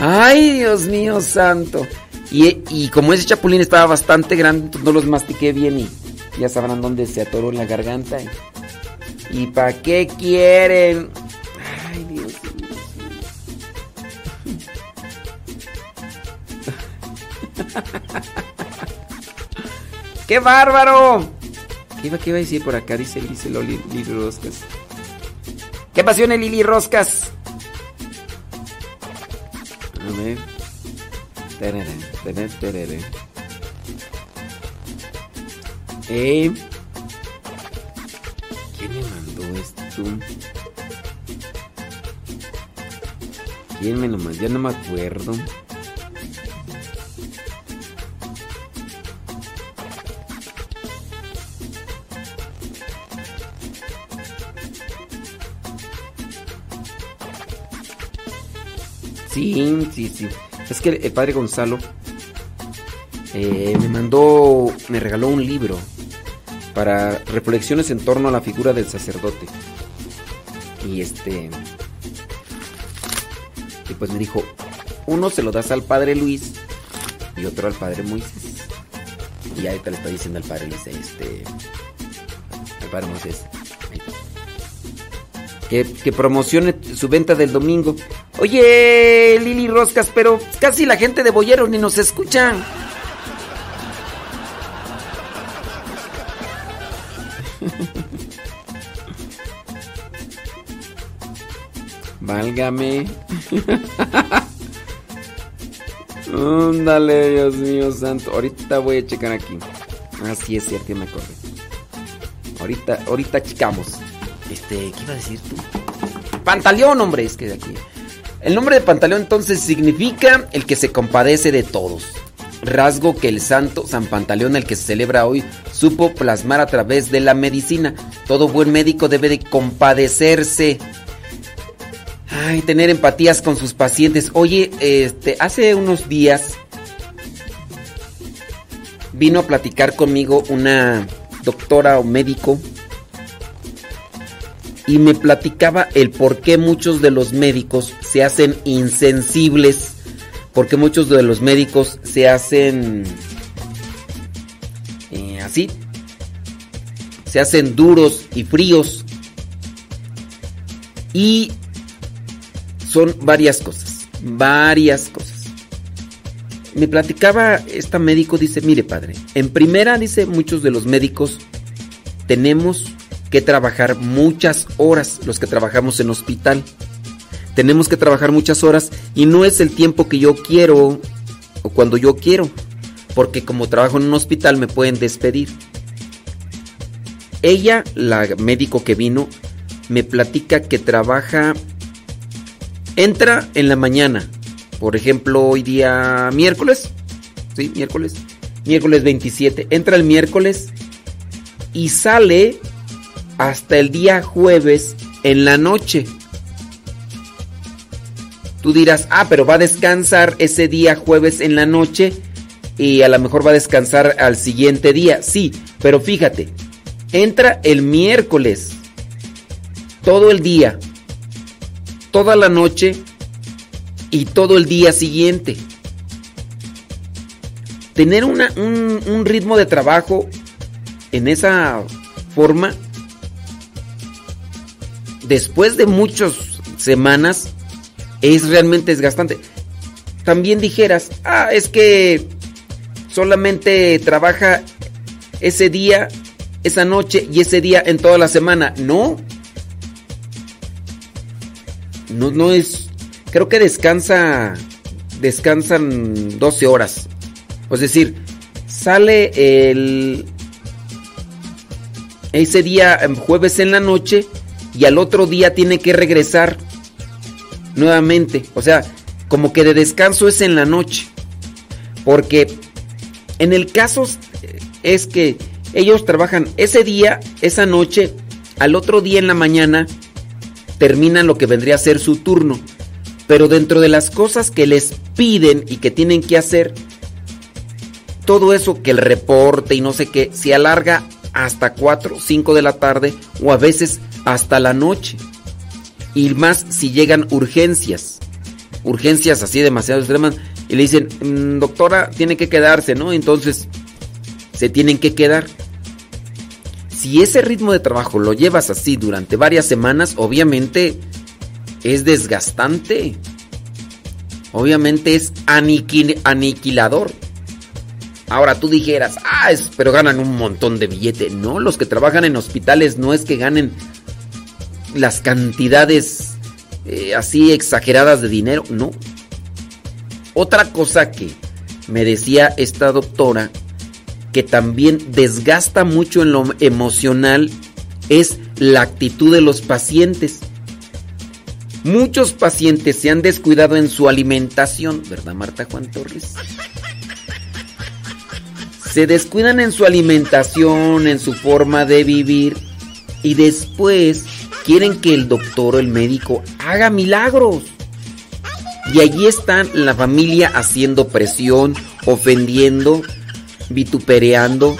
Ay, Dios mío santo. Y, como ese chapulín estaba bastante grande, no los mastiqué bien y ya sabrán dónde se atoró en la garganta. ¿Y, para qué quieren? [laughs] ¡Qué bárbaro! ¿Qué iba, a decir por acá? Dice, dice Lili Roscas. ¿Qué pasión Lili Roscas? A ver. Eh. ¿Quién me mandó esto? ¿Quién me lo mandó? Ya no me acuerdo. Sí, sí, sí. Es que el padre Gonzalo eh, me mandó, me regaló un libro para reflexiones en torno a la figura del sacerdote. Y este. Y pues me dijo: uno se lo das al padre Luis y otro al padre Moisés. Y ahí te le estoy diciendo al padre Luis: Este. Al padre Moisés. Que, promocione su venta del domingo. Oye, Lili Roscas, pero casi la gente de Boyero ni nos escucha. [laughs] Válgame. [laughs] Ándale, Dios mío santo. Ahorita voy a checar aquí. Así ah, es cierto me acordé. Ahorita, ahorita checamos. Este, ¿qué iba a decir tú? Pantaleón, hombre, es que de aquí. El nombre de Pantaleón entonces significa el que se compadece de todos. Rasgo que el santo San Pantaleón, el que se celebra hoy, supo plasmar a través de la medicina. Todo buen médico debe de compadecerse. Ay, tener empatías con sus pacientes. Oye, este, hace unos días vino a platicar conmigo una doctora o médico y me platicaba el por qué muchos de los médicos se hacen insensibles, porque muchos de los médicos se hacen eh, así, se hacen duros y fríos. Y son varias cosas, varias cosas. Me platicaba esta médico, dice, mire padre, en primera dice, muchos de los médicos tenemos que trabajar muchas horas, los que trabajamos en hospital. Tenemos que trabajar muchas horas y no es el tiempo que yo quiero o cuando yo quiero, porque como trabajo en un hospital me pueden despedir. Ella, la médico que vino, me platica que trabaja, entra en la mañana, por ejemplo, hoy día miércoles, ¿sí? Miércoles, miércoles 27, entra el miércoles y sale hasta el día jueves en la noche. Tú dirás, ah, pero va a descansar ese día jueves en la noche y a lo mejor va a descansar al siguiente día. Sí, pero fíjate, entra el miércoles, todo el día, toda la noche y todo el día siguiente. Tener un, un ritmo de trabajo en esa forma después de muchas semanas es realmente desgastante. También dijeras, ah, es que solamente trabaja ese día, esa noche y ese día en toda la semana. No. No, no es. Creo que descansa. Descansan 12 horas. Es decir, sale el. Ese día, jueves en la noche y al otro día tiene que regresar nuevamente. O sea, como que de descanso es en la noche. Porque en el caso es que ellos trabajan ese día, esa noche, al otro día en la mañana terminan lo que vendría a ser su turno. Pero dentro de las cosas que les piden y que tienen que hacer, todo eso que el reporte y no sé qué, se alarga hasta 4, 5 de la tarde o a veces hasta la noche. Y más si llegan urgencias. Urgencias así demasiado extremas. Y le dicen, mm, doctora, tiene que quedarse, ¿no? Entonces, se tienen que quedar. Si ese ritmo de trabajo lo llevas así durante varias semanas, obviamente es desgastante. Obviamente es aniquilador. Ahora tú dijeras, ah, pero ganan un montón de billete. No, los que trabajan en hospitales no es que ganen las cantidades eh, así exageradas de dinero, no. Otra cosa que me decía esta doctora, que también desgasta mucho en lo emocional, es la actitud de los pacientes. Muchos pacientes se han descuidado en su alimentación, ¿verdad Marta Juan Torres? Se descuidan en su alimentación, en su forma de vivir y después quieren que el doctor o el médico haga milagros. Y allí están la familia haciendo presión, ofendiendo, vitupereando,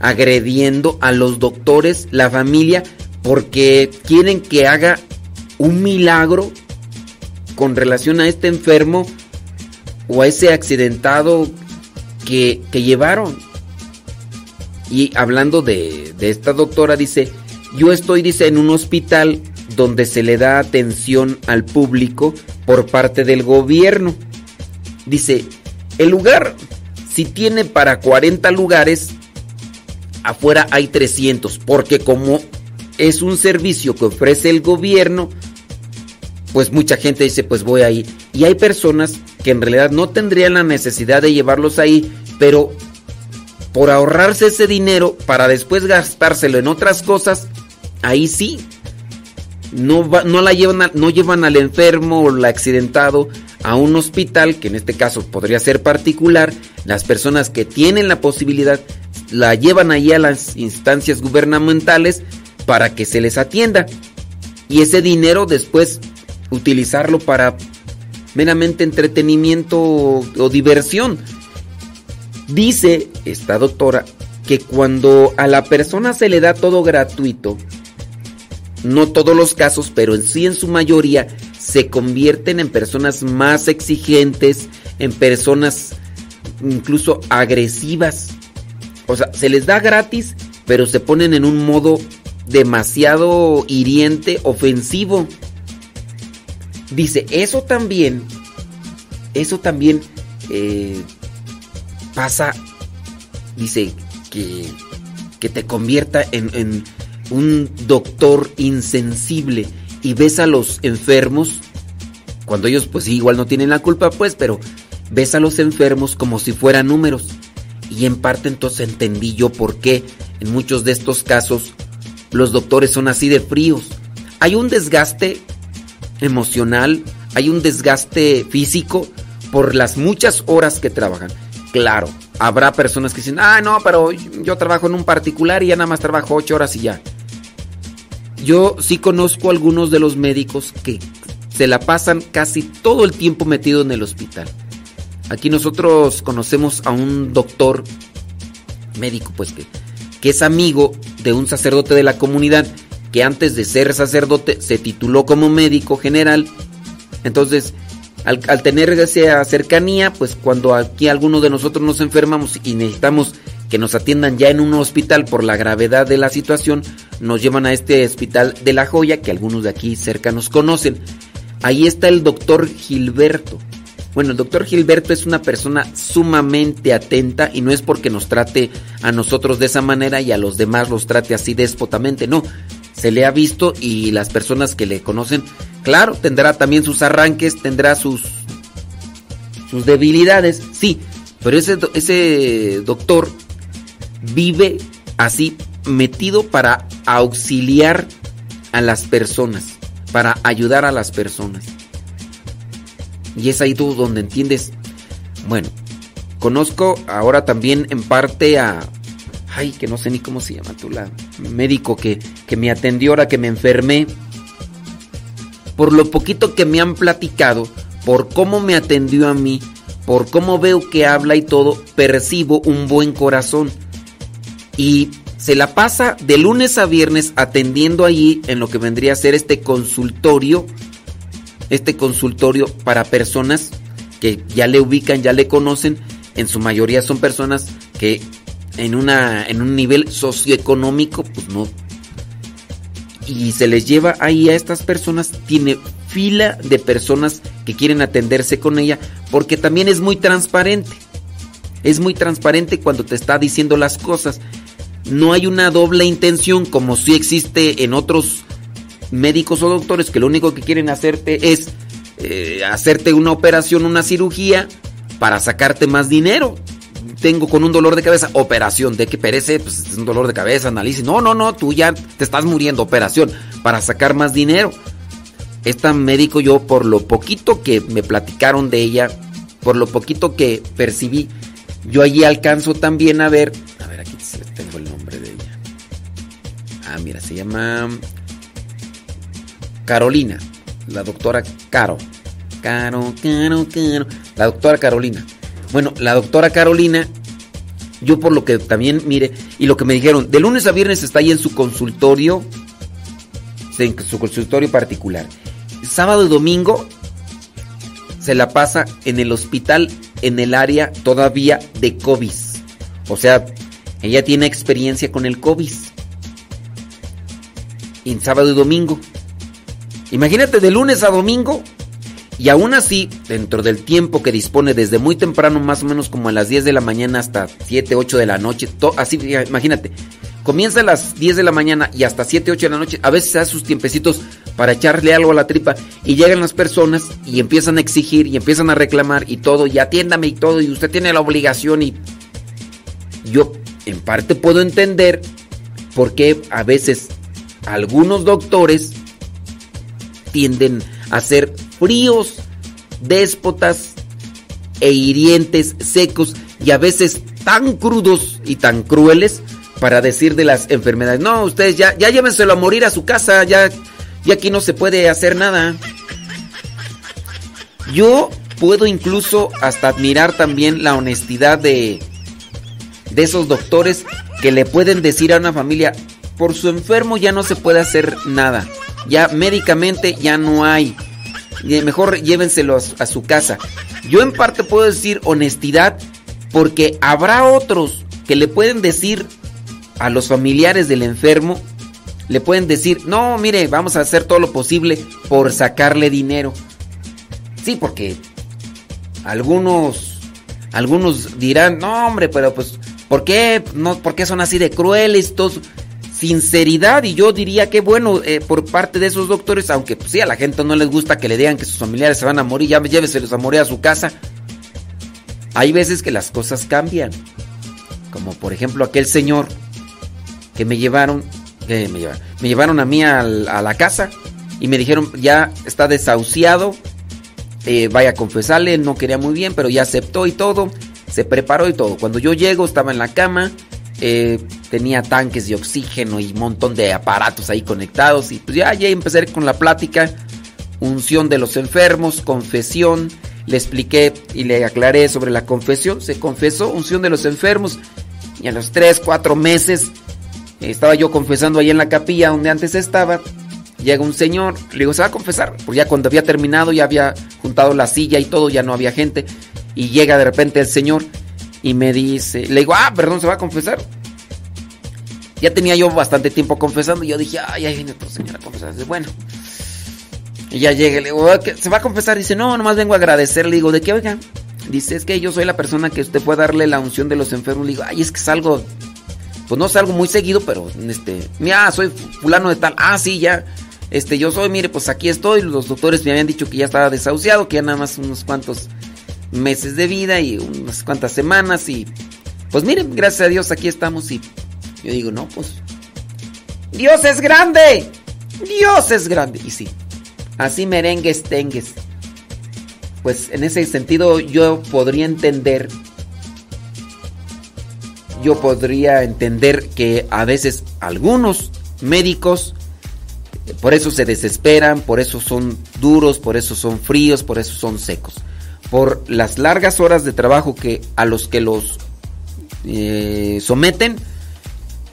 agrediendo a los doctores, la familia, porque quieren que haga un milagro con relación a este enfermo o a ese accidentado que, llevaron. Y hablando de, de esta doctora, dice, yo estoy, dice, en un hospital donde se le da atención al público por parte del gobierno. Dice, el lugar, si tiene para 40 lugares, afuera hay 300, porque como es un servicio que ofrece el gobierno, pues mucha gente dice, pues voy ahí. Y hay personas que en realidad no tendrían la necesidad de llevarlos ahí, pero por ahorrarse ese dinero para después gastárselo en otras cosas, ahí sí. No, la llevan no llevan al enfermo o al accidentado a un hospital, que en este caso podría ser particular. Las personas que tienen la posibilidad la llevan ahí a las instancias gubernamentales para que se les atienda. Y ese dinero después utilizarlo para meramente entretenimiento o diversión. Dice esta doctora que cuando a la persona se le da todo gratuito, no todos los casos, pero en sí en su mayoría, se convierten en personas más exigentes, en personas incluso agresivas. O sea, se les da gratis, pero se ponen en un modo demasiado hiriente, ofensivo. Dice, eso también, eso también eh, pasa, dice, que, que te convierta en, en un doctor insensible y ves a los enfermos, cuando ellos pues igual no tienen la culpa pues, pero ves a los enfermos como si fueran números. Y en parte entonces entendí yo por qué en muchos de estos casos los doctores son así de fríos. Hay un desgaste emocional, hay un desgaste físico por las muchas horas que trabajan. Claro, habrá personas que dicen, ah, no, pero yo trabajo en un particular y ya nada más trabajo ocho horas y ya. Yo sí conozco algunos de los médicos que se la pasan casi todo el tiempo metido en el hospital. Aquí nosotros conocemos a un doctor médico, pues que, que es amigo de un sacerdote de la comunidad que antes de ser sacerdote se tituló como médico general. Entonces, al, al, tener esa cercanía, pues cuando aquí algunos de nosotros nos enfermamos y necesitamos que nos atiendan ya en un hospital por la gravedad de la situación, nos llevan a este hospital de La Joya, que algunos de aquí cerca nos conocen. Ahí está el doctor Gilberto. Bueno, el doctor Gilberto es una persona sumamente atenta y no es porque nos trate a nosotros de esa manera y a los demás los trate así déspotamente, no. Se le ha visto y las personas que le conocen, claro, tendrá también sus arranques, tendrá sus sus debilidades, sí, pero ese, ese doctor vive así metido para auxiliar a las personas, para ayudar a las personas. Y es ahí tú donde entiendes. Bueno, conozco ahora también en parte a... Ay, que no sé ni cómo se llama tú, la médico que, que me atendió ahora que me enfermé. Por lo poquito que me han platicado, por cómo me atendió a mí, por cómo veo que habla y todo, percibo un buen corazón. Y se la pasa de lunes a viernes atendiendo allí en lo que vendría a ser este consultorio este consultorio para personas que ya le ubican, ya le conocen, en su mayoría son personas que en una en un nivel socioeconómico pues no y se les lleva ahí a estas personas tiene fila de personas que quieren atenderse con ella porque también es muy transparente. Es muy transparente cuando te está diciendo las cosas. No hay una doble intención como si existe en otros médicos o doctores que lo único que quieren hacerte es eh, hacerte una operación, una cirugía para sacarte más dinero. Tengo con un dolor de cabeza, operación, de que perece, pues es un dolor de cabeza, análisis. No, no, no, tú ya te estás muriendo, operación, para sacar más dinero. Esta médico yo, por lo poquito que me platicaron de ella, por lo poquito que percibí, yo allí alcanzo también a ver, a ver, aquí Ah, mira, se llama Carolina, la doctora Caro. Caro, Caro, Caro. La doctora Carolina. Bueno, la doctora Carolina, yo por lo que también mire, y lo que me dijeron, de lunes a viernes está ahí en su consultorio, en su consultorio particular. Sábado y domingo se la pasa en el hospital en el área todavía de COVID. O sea, ella tiene experiencia con el COVID. En sábado y domingo. Imagínate de lunes a domingo y aún así, dentro del tiempo que dispone desde muy temprano, más o menos como a las 10 de la mañana hasta 7, 8 de la noche, así, imagínate, comienza a las 10 de la mañana y hasta 7, 8 de la noche, a veces se sus tiempecitos para echarle algo a la tripa y llegan las personas y empiezan a exigir y empiezan a reclamar y todo, y atiéndame y todo, y usted tiene la obligación y yo en parte puedo entender por qué a veces algunos doctores tienden a ser fríos, déspotas e hirientes, secos y a veces tan crudos y tan crueles para decir de las enfermedades. No, ustedes ya, ya llévenselo a morir a su casa, ya, ya aquí no se puede hacer nada. Yo puedo incluso hasta admirar también la honestidad de, de esos doctores que le pueden decir a una familia, por su enfermo ya no se puede hacer nada. Ya médicamente ya no hay. Mejor llévenselo a su casa. Yo en parte puedo decir honestidad porque habrá otros que le pueden decir a los familiares del enfermo, le pueden decir, no, mire, vamos a hacer todo lo posible por sacarle dinero. Sí, porque algunos, algunos dirán, no, hombre, pero pues, ¿por qué, no, ¿por qué son así de crueles? Todos? Sinceridad, y yo diría que bueno, eh, por parte de esos doctores, aunque pues, sí, a la gente no les gusta que le digan que sus familiares se van a morir, ya lléveselos a morir a su casa. Hay veces que las cosas cambian. Como por ejemplo aquel señor que me llevaron, que me llevaron, me llevaron a mí a, la casa y me dijeron ya está desahuciado, eh, vaya a confesarle, no quería muy bien, pero ya aceptó y todo, se preparó y todo. Cuando yo llego estaba en la cama, eh, tenía tanques de oxígeno y un montón de aparatos ahí conectados y pues ya, ya empecé con la plática, unción de los enfermos, confesión, le expliqué y le aclaré sobre la confesión, se confesó, unción de los enfermos y a los 3, 4 meses estaba yo confesando ahí en la capilla donde antes estaba. Llega un señor, le digo, ¿se va a confesar? Porque ya cuando había terminado, ya había juntado la silla y todo, ya no había gente. Y llega de repente el señor y me dice, le digo, ah, perdón, ¿se va a confesar? Ya tenía yo bastante tiempo confesando y yo dije, ay, ahí viene otro señor a. Dice, bueno. Y ya llega, le digo, ¿se va a confesar? Dice, no, nomás vengo a agradecer. Le digo, ¿de qué, oiga? Dice, es que yo soy la persona que usted puede darle la unción de los enfermos. Le digo, ay, es que es algo pues no salgo muy seguido, pero este, mira, soy fulano de tal, ah, sí, ya, este, yo soy, mire, pues aquí estoy, los doctores me habían dicho que ya estaba desahuciado, que ya nada más unos cuantos meses de vida y unas cuantas semanas y, pues miren, gracias a Dios aquí estamos y yo digo, no, pues, Dios es grande, Dios es grande, y sí, así merengues tengues. Pues en ese sentido yo podría entender yo podría entender que a veces algunos médicos por eso se desesperan, por eso son duros, por eso son fríos, por eso son secos. Por las largas horas de trabajo que a los que los eh, someten.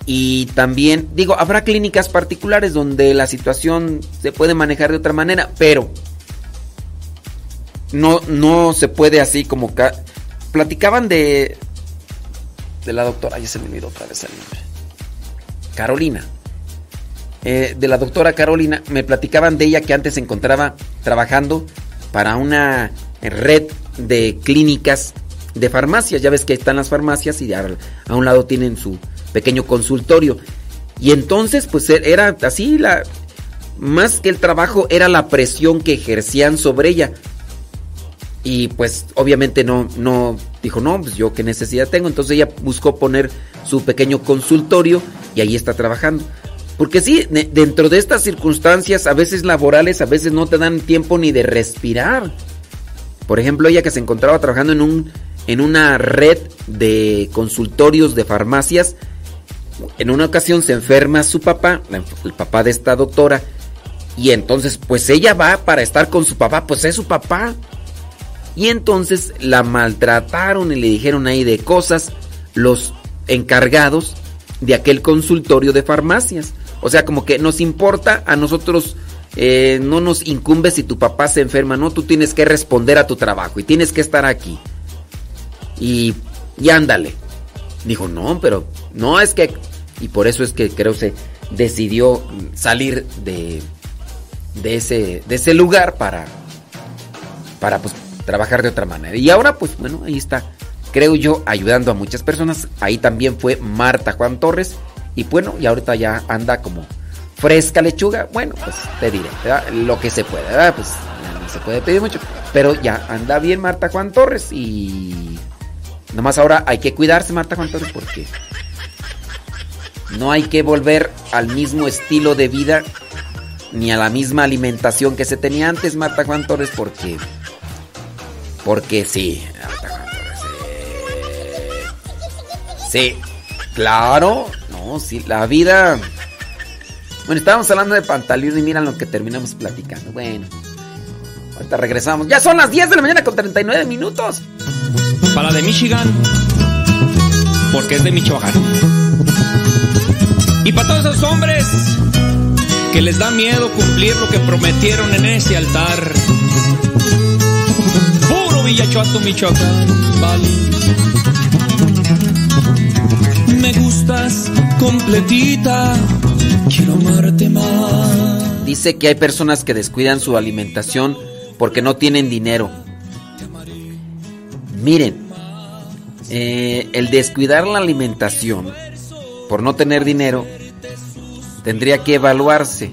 Y también, digo, habrá clínicas particulares donde la situación se puede manejar de otra manera, pero no, no se puede así como... Platicaban de, de la doctora, ya se me olvidó otra vez el nombre. Carolina. Eh, de la doctora Carolina, me platicaban de ella que antes se encontraba trabajando para una red de clínicas de farmacias. Ya ves que están las farmacias y a, un lado tienen su pequeño consultorio. Y entonces, pues e, era así, la, más que el trabajo, era la presión que ejercían sobre ella. Y pues obviamente no, no dijo, no, pues yo qué necesidad tengo. Entonces ella buscó poner su pequeño consultorio y ahí está trabajando. Porque sí, dentro de estas circunstancias, a veces laborales, a veces no te dan tiempo ni de respirar. Por ejemplo, ella que se encontraba trabajando en, un, en una red de consultorios de farmacias, en una ocasión se enferma su papá, el papá de esta doctora, y entonces pues ella va para estar con su papá, pues es su papá. Y entonces la maltrataron y le dijeron ahí de cosas los encargados de aquel consultorio de farmacias. O sea, como que nos importa a nosotros, eh, no nos incumbe si tu papá se enferma, no, tú tienes que responder a tu trabajo y tienes que estar aquí. Y, y ándale. Dijo, no, pero no es que... Y por eso es que creo se decidió salir de, de, ese, de ese lugar para, para pues, trabajar de otra manera. Y ahora, pues bueno, ahí está, creo yo, ayudando a muchas personas. Ahí también fue Marta Juan Torres. Y bueno, y ahorita ya anda como fresca lechuga. Bueno, pues te diré, lo que se puede, ¿verdad? Pues no se puede pedir mucho. Pero ya anda bien Marta Juan Torres. Y nomás ahora hay que cuidarse, Marta Juan Torres, porque no hay que volver al mismo estilo de vida ni a la misma alimentación que se tenía antes, Marta Juan Torres, porque porque sí. Sí, claro. No, sí, la vida. Bueno, estábamos hablando de pantalón y miran lo que terminamos platicando. Bueno, Ahorita regresamos. Ya son las 10 de la mañana con 39 minutos. Para de Michigan, porque es de Michoacán. Y para todos esos hombres que les da miedo cumplir lo que prometieron en ese altar. Puro Villachuato, Michoacán, vale. Me gustas completita, Dice que hay personas que descuidan su alimentación porque no tienen dinero. Miren, eh, el descuidar la alimentación por no tener dinero tendría que evaluarse.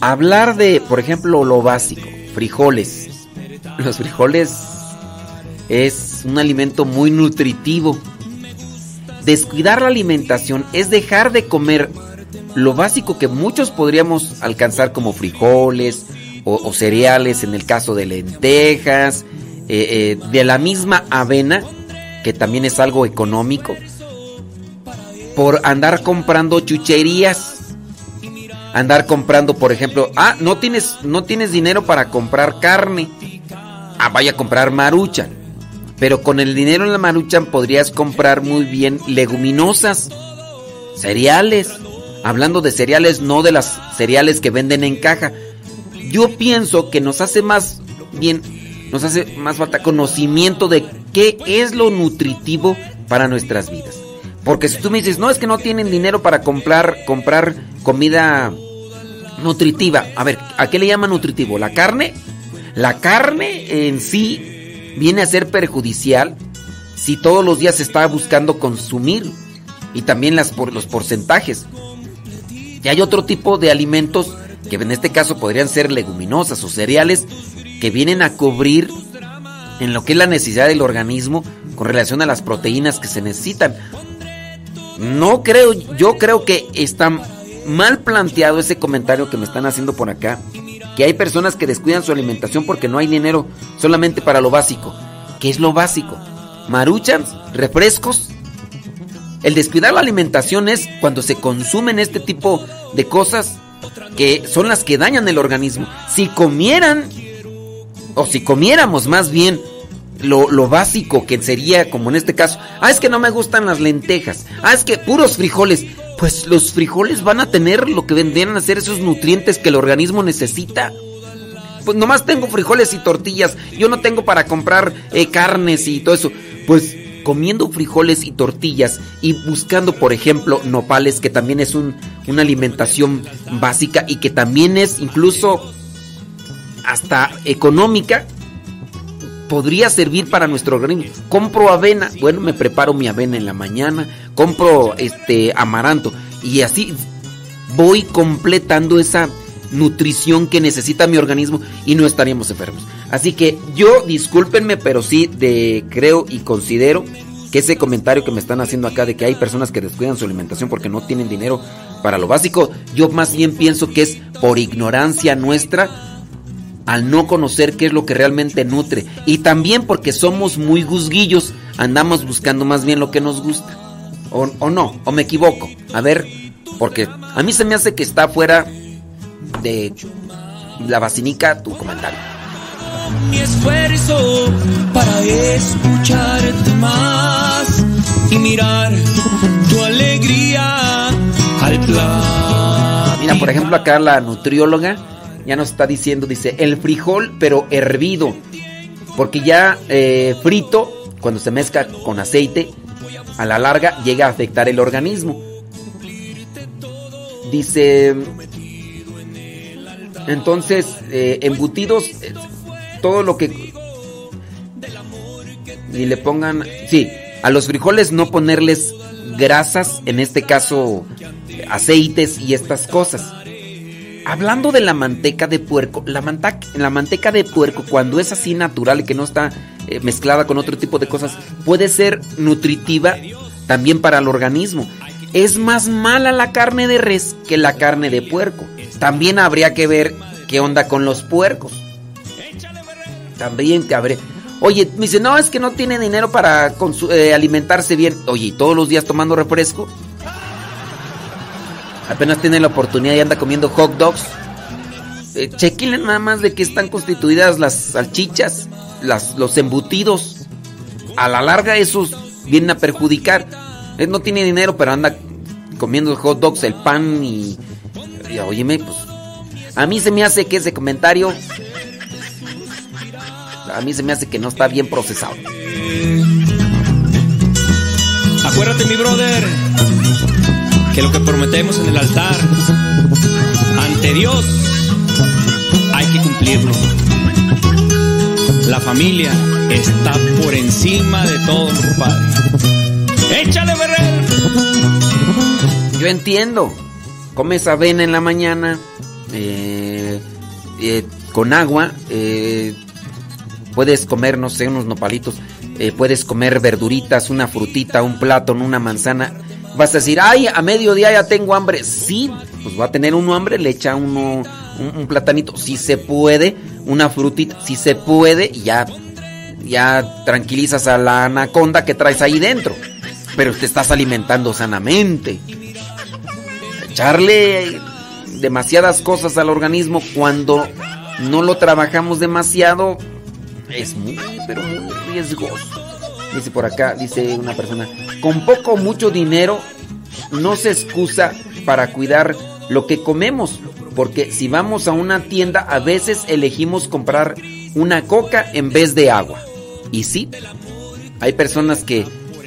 Hablar de, por ejemplo, lo básico, frijoles. Los frijoles es un alimento muy nutritivo. Descuidar la alimentación es dejar de comer lo básico que muchos podríamos alcanzar como frijoles o, cereales en el caso de lentejas, eh, eh, de la misma avena, que también es algo económico por andar comprando chucherías. Andar comprando, por ejemplo, ah, no tienes, no tienes dinero para comprar carne. Ah, vaya a comprar maruchan. Pero con el dinero en la maruchan podrías comprar muy bien leguminosas, cereales. Hablando de cereales, no de las cereales que venden en caja. Yo pienso que nos hace más bien, nos hace más falta conocimiento de qué es lo nutritivo para nuestras vidas. Porque si tú me dices, no, es que no tienen dinero para comprar, comprar comida nutritiva. A ver, ¿a qué le llama nutritivo? ¿La carne? La carne en sí viene a ser perjudicial si todos los días se está buscando consumir. Y también las, por, los porcentajes. Y hay otro tipo de alimentos que en este caso podrían ser leguminosas o cereales que vienen a cubrir en lo que es la necesidad del organismo con relación a las proteínas que se necesitan. No creo, yo creo que está mal planteado ese comentario que me están haciendo por acá. Que hay personas que descuidan su alimentación porque no hay dinero solamente para lo básico. ¿Qué es lo básico? Maruchans, refrescos. El descuidar la alimentación es cuando se consumen este tipo de cosas que son las que dañan el organismo. Si comieran, o si comiéramos más bien lo, básico que sería, como en este caso, ah, es que no me gustan las lentejas, ah, es que puros frijoles. Pues los frijoles van a tener lo que vendrían a ser esos nutrientes que el organismo necesita. Pues nomás tengo frijoles y tortillas, yo no tengo para comprar eh, carnes y todo eso. Pues comiendo frijoles y tortillas y buscando, por ejemplo, nopales, que también es un, una alimentación básica y que también es incluso hasta económica, podría servir para nuestro organismo. Compro avena, bueno, me preparo mi avena en la mañana, compro este amaranto y así voy completando esa nutrición que necesita mi organismo y no estaríamos enfermos. Así que yo, discúlpenme, pero sí de creo y considero que ese comentario que me están haciendo acá de que hay personas que descuidan su alimentación porque no tienen dinero para lo básico, yo más bien pienso que es por ignorancia nuestra al no conocer qué es lo que realmente nutre. Y también porque somos muy guzguillos, andamos buscando más bien lo que nos gusta. O, no, o me equivoco. A ver, porque a mí se me hace que está fuera de la vacinica tu comentario. Mi esfuerzo para escucharte más y mirar tu alegría al plan. Mira, por ejemplo, acá la nutrióloga ya nos está diciendo, dice, el frijol pero hervido, porque ya eh, frito, cuando se mezcla con aceite, a la larga llega a afectar el organismo. Dice, entonces, eh, embutidos, eh, todo lo que... Y le pongan, sí, a los frijoles no ponerles grasas, en este caso aceites y estas cosas Hablando de la manteca de puerco, la, la manteca de puerco cuando es así natural y que no está eh, mezclada con otro tipo de cosas, puede ser nutritiva también para el organismo. Es más mala la carne de res que la carne de puerco. También habría que ver qué onda con los puercos. También que habría... Oye, me dice, no, es que no tiene dinero para eh, alimentarse bien. Oye, todos los días tomando refresco? Apenas tiene la oportunidad y anda comiendo hot dogs. eh, chequenle nada más de qué están constituidas las salchichas, los embutidos. A la larga esos vienen a perjudicar. Él no tiene dinero, pero anda comiendo hot dogs, el pan y, y óyeme, pues a mí se me hace que ese comentario a mí se me hace que no está bien procesado. Acuérdate, mi brother, que lo que prometemos en el altar ante Dios hay que cumplirlo. La familia está por encima de todo, compadre. ¡Échale, Ferrer! Yo entiendo. Comes avena en la mañana eh, eh, con agua. Eh, puedes comer, no sé, unos nopalitos. eh, puedes comer verduritas, una frutita, un plátano, una manzana. Vas a decir, ay, a mediodía ya tengo hambre. Sí, pues va a tener uno hambre, le echa uno un, platanito. Si se puede, una frutita, si se puede, y ya, ya tranquilizas a la anaconda que traes ahí dentro. Pero te estás alimentando sanamente. Echarle demasiadas cosas al organismo cuando no lo trabajamos demasiado es muy, pero muy riesgoso. Dice por acá, dice una persona, con poco o mucho dinero no se excusa para cuidar lo que comemos, porque si vamos a una tienda a veces elegimos comprar una coca en vez de agua. Y sí, hay personas que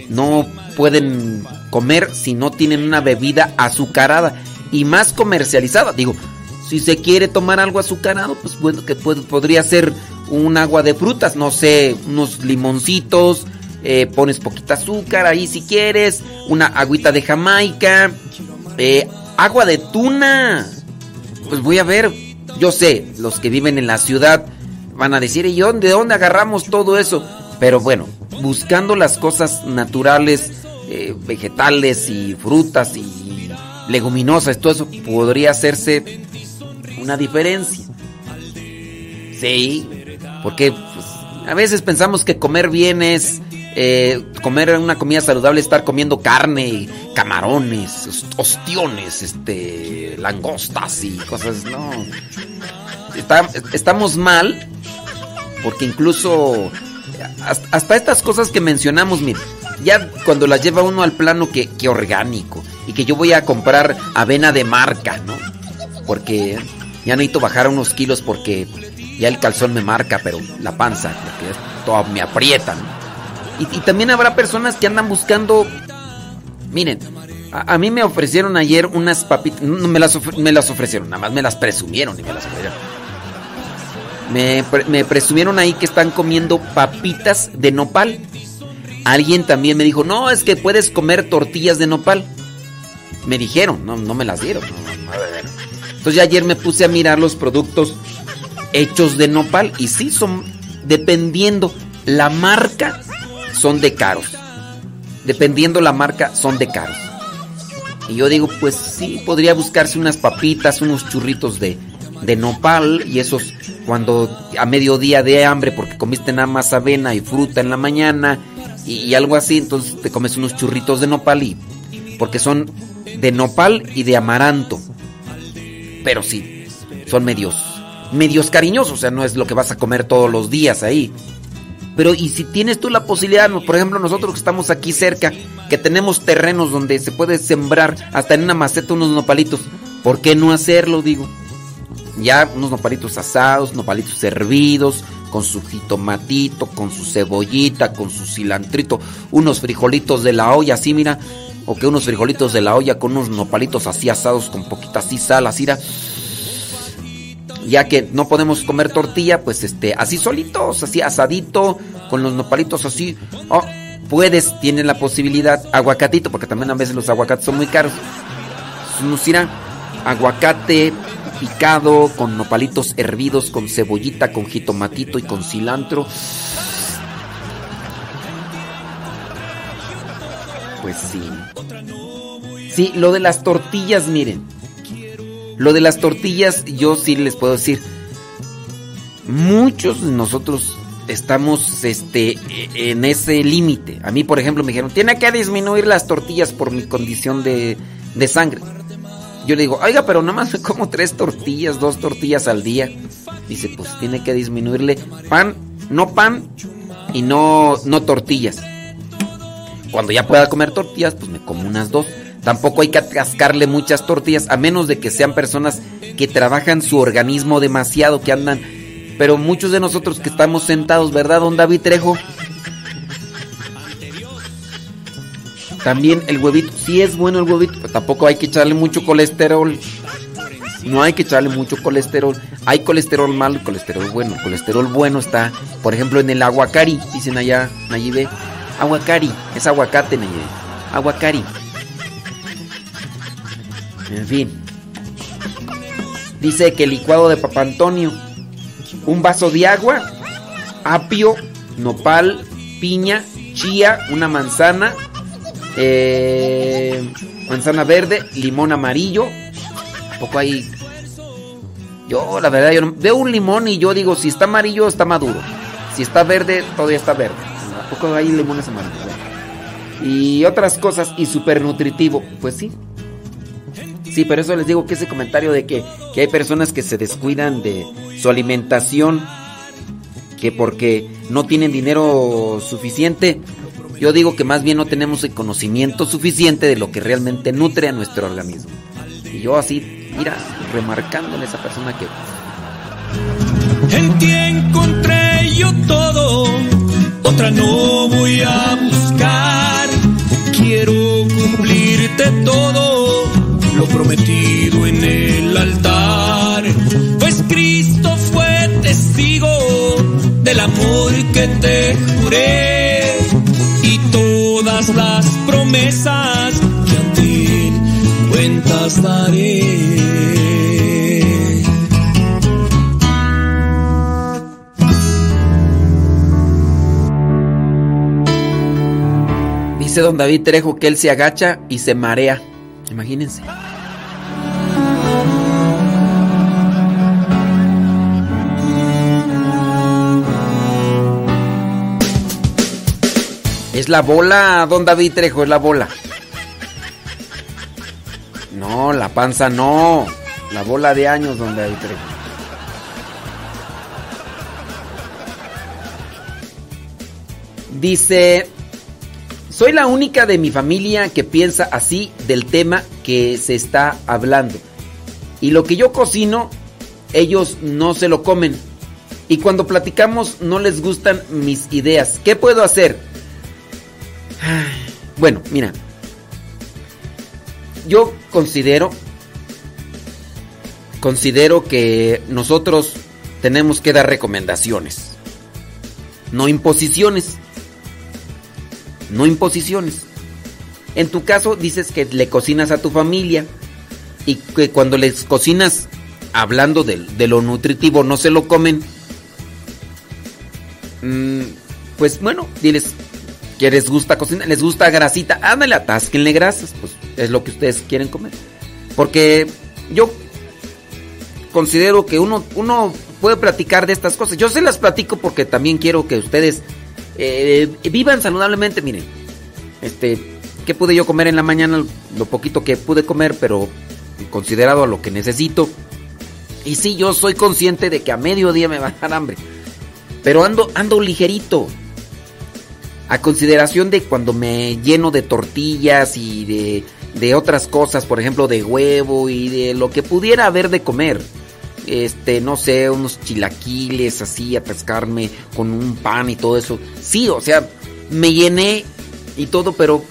no pueden comer si no tienen una bebida azucarada y más comercializada. Digo, si se quiere tomar algo azucarado, pues bueno, que puede- podría ser un agua de frutas, no sé, unos limoncitos, eh, pones poquita azúcar ahí si quieres, una agüita de Jamaica, eh, agua de tuna. Pues voy a ver, yo sé, los que viven en la ciudad van a decir, ¿y dónde, de dónde agarramos todo eso? Pero bueno, buscando las cosas naturales, eh, vegetales y frutas y leguminosas, todo eso podría hacerse una diferencia. Sí, porque pues, a veces pensamos que comer bien es eh, comer una comida saludable, estar comiendo carne, camarones, os- ostiones, este, langostas y cosas. No, estamos mal porque incluso hasta, hasta estas cosas que mencionamos, mire, ya cuando las lleva uno al plano que, que orgánico y que yo voy a comprar avena de marca, ¿no? Porque ya necesito bajar unos kilos porque ya el calzón me marca, pero la panza, porque todo me aprieta, ¿no? Y, también habrá personas que andan buscando, miren, a, a mí me ofrecieron ayer unas papitas, no me las, me las ofrecieron, nada más me las presumieron y me las ofrecieron. Me, me presumieron ahí que están comiendo papitas de nopal. Alguien también me dijo, no, es que puedes comer tortillas de nopal. Me dijeron, no, no me las dieron. Entonces ayer me puse a mirar los productos hechos de nopal y sí son, dependiendo la marca, son de caros. Dependiendo la marca, son de caros. Y yo digo, pues sí, podría buscarse unas papitas, unos churritos de, de nopal y esos cuando a mediodía de hambre porque comiste nada más avena y fruta en la mañana y, y algo así, entonces te comes unos churritos de nopal y porque son de nopal y de amaranto. Pero sí, son medios medios cariñosos, o sea, no es lo que vas a comer todos los días ahí. Pero y si tienes tú la posibilidad, por ejemplo, nosotros que estamos aquí cerca, que tenemos terrenos donde se puede sembrar hasta en una maceta unos nopalitos, ¿por qué no hacerlo, digo? Ya unos nopalitos asados, nopalitos hervidos, con su jitomatito, con su cebollita, con su cilantrito, unos frijolitos de la olla, así mira, o que unos frijolitos de la olla con unos nopalitos así asados con poquita así sal, así mira. Ya que no podemos comer tortilla, pues este, así solitos, así asadito, con los nopalitos así. Oh, puedes, tienes la posibilidad, aguacatito, porque también a veces los aguacates son muy caros. Nos irá aguacate picado con nopalitos hervidos, con cebollita, con jitomatito y con cilantro. Pues sí. Sí, lo de las tortillas, miren. Lo de las tortillas, yo sí les puedo decir. Muchos de nosotros estamos este, en ese límite. A mí, por ejemplo, me dijeron, tiene que disminuir las tortillas por mi condición de, de sangre. Yo le digo, oiga, pero nada más me como tres tortillas, dos tortillas al día. Dice, pues tiene que disminuirle pan, no pan y no, no tortillas. Cuando ya pueda comer tortillas, pues me como unas dos. Tampoco hay que atascarle muchas tortillas, a menos de que sean personas que trabajan su organismo demasiado, que andan. Pero muchos de nosotros que estamos sentados, ¿verdad, don David Trejo? También el huevito, sí es bueno el huevito, pero tampoco hay que echarle mucho colesterol. No hay que echarle mucho colesterol. Hay colesterol malo y colesterol bueno. El colesterol bueno está, por ejemplo, en el aguacari, dicen allá, ve. Aguacari, es aguacate, Nayib. Aguacari. En fin. Dice que licuado de Papa Antonio. Un vaso de agua, apio, nopal, piña, chía, una manzana, eh, manzana verde, limón amarillo. ¿A poco hay? Yo, la verdad, yo no- veo un limón y yo digo, si está amarillo, está maduro. Si está verde, todavía está verde. ¿A poco hay limones amarillos? Y otras cosas, y súper nutritivo. Pues sí. Sí, pero eso les digo que ese comentario de que, que hay personas que se descuidan de su alimentación, que porque no tienen dinero suficiente, yo digo que más bien no tenemos el conocimiento suficiente de lo que realmente nutre a nuestro organismo. Y yo así, mira, remarcándole a esa persona que En ti encontré yo todo, otra no voy a buscar. Quiero cumplirte todo, lo prometido en el altar. Pues Cristo fue testigo del amor que te juré y todas las promesas que a ti cuentas daré. dice don David Trejo que él se agacha y se marea. Imagínense. Es la bola, don David Trejo, es la bola. No, la panza no. La bola de años, don David Trejo. Dice, soy la única de mi familia que piensa así del tema que se está hablando. Y lo que yo cocino, ellos no se lo comen. Y cuando platicamos no les gustan mis ideas. ¿Qué puedo hacer? [sighs] Bueno, mira. Yo considero considero que nosotros tenemos que dar recomendaciones, no imposiciones. No imposiciones. En tu caso dices que le cocinas a tu familia y que cuando les cocinas hablando de, lo nutritivo no se lo comen. Mm, pues bueno, diles que les gusta cocinar, les gusta grasita, ándale, atásquenle grasas, pues es lo que ustedes quieren comer. Porque yo considero que uno, uno puede platicar de estas cosas. Yo se las platico porque también quiero que ustedes eh, vivan saludablemente. Miren, este, ¿qué pude yo comer en la mañana? Lo poquito que pude comer, pero considerado a lo que necesito. Y sí, yo soy consciente de que a mediodía me va a dar hambre. Pero ando, ando ligerito. A consideración de cuando me lleno de tortillas y de, de otras cosas, por ejemplo, de huevo y de lo que pudiera haber de comer. Este, no sé, unos chilaquiles así, a pescarme con un pan y todo eso. Sí, o sea, me llené y todo, pero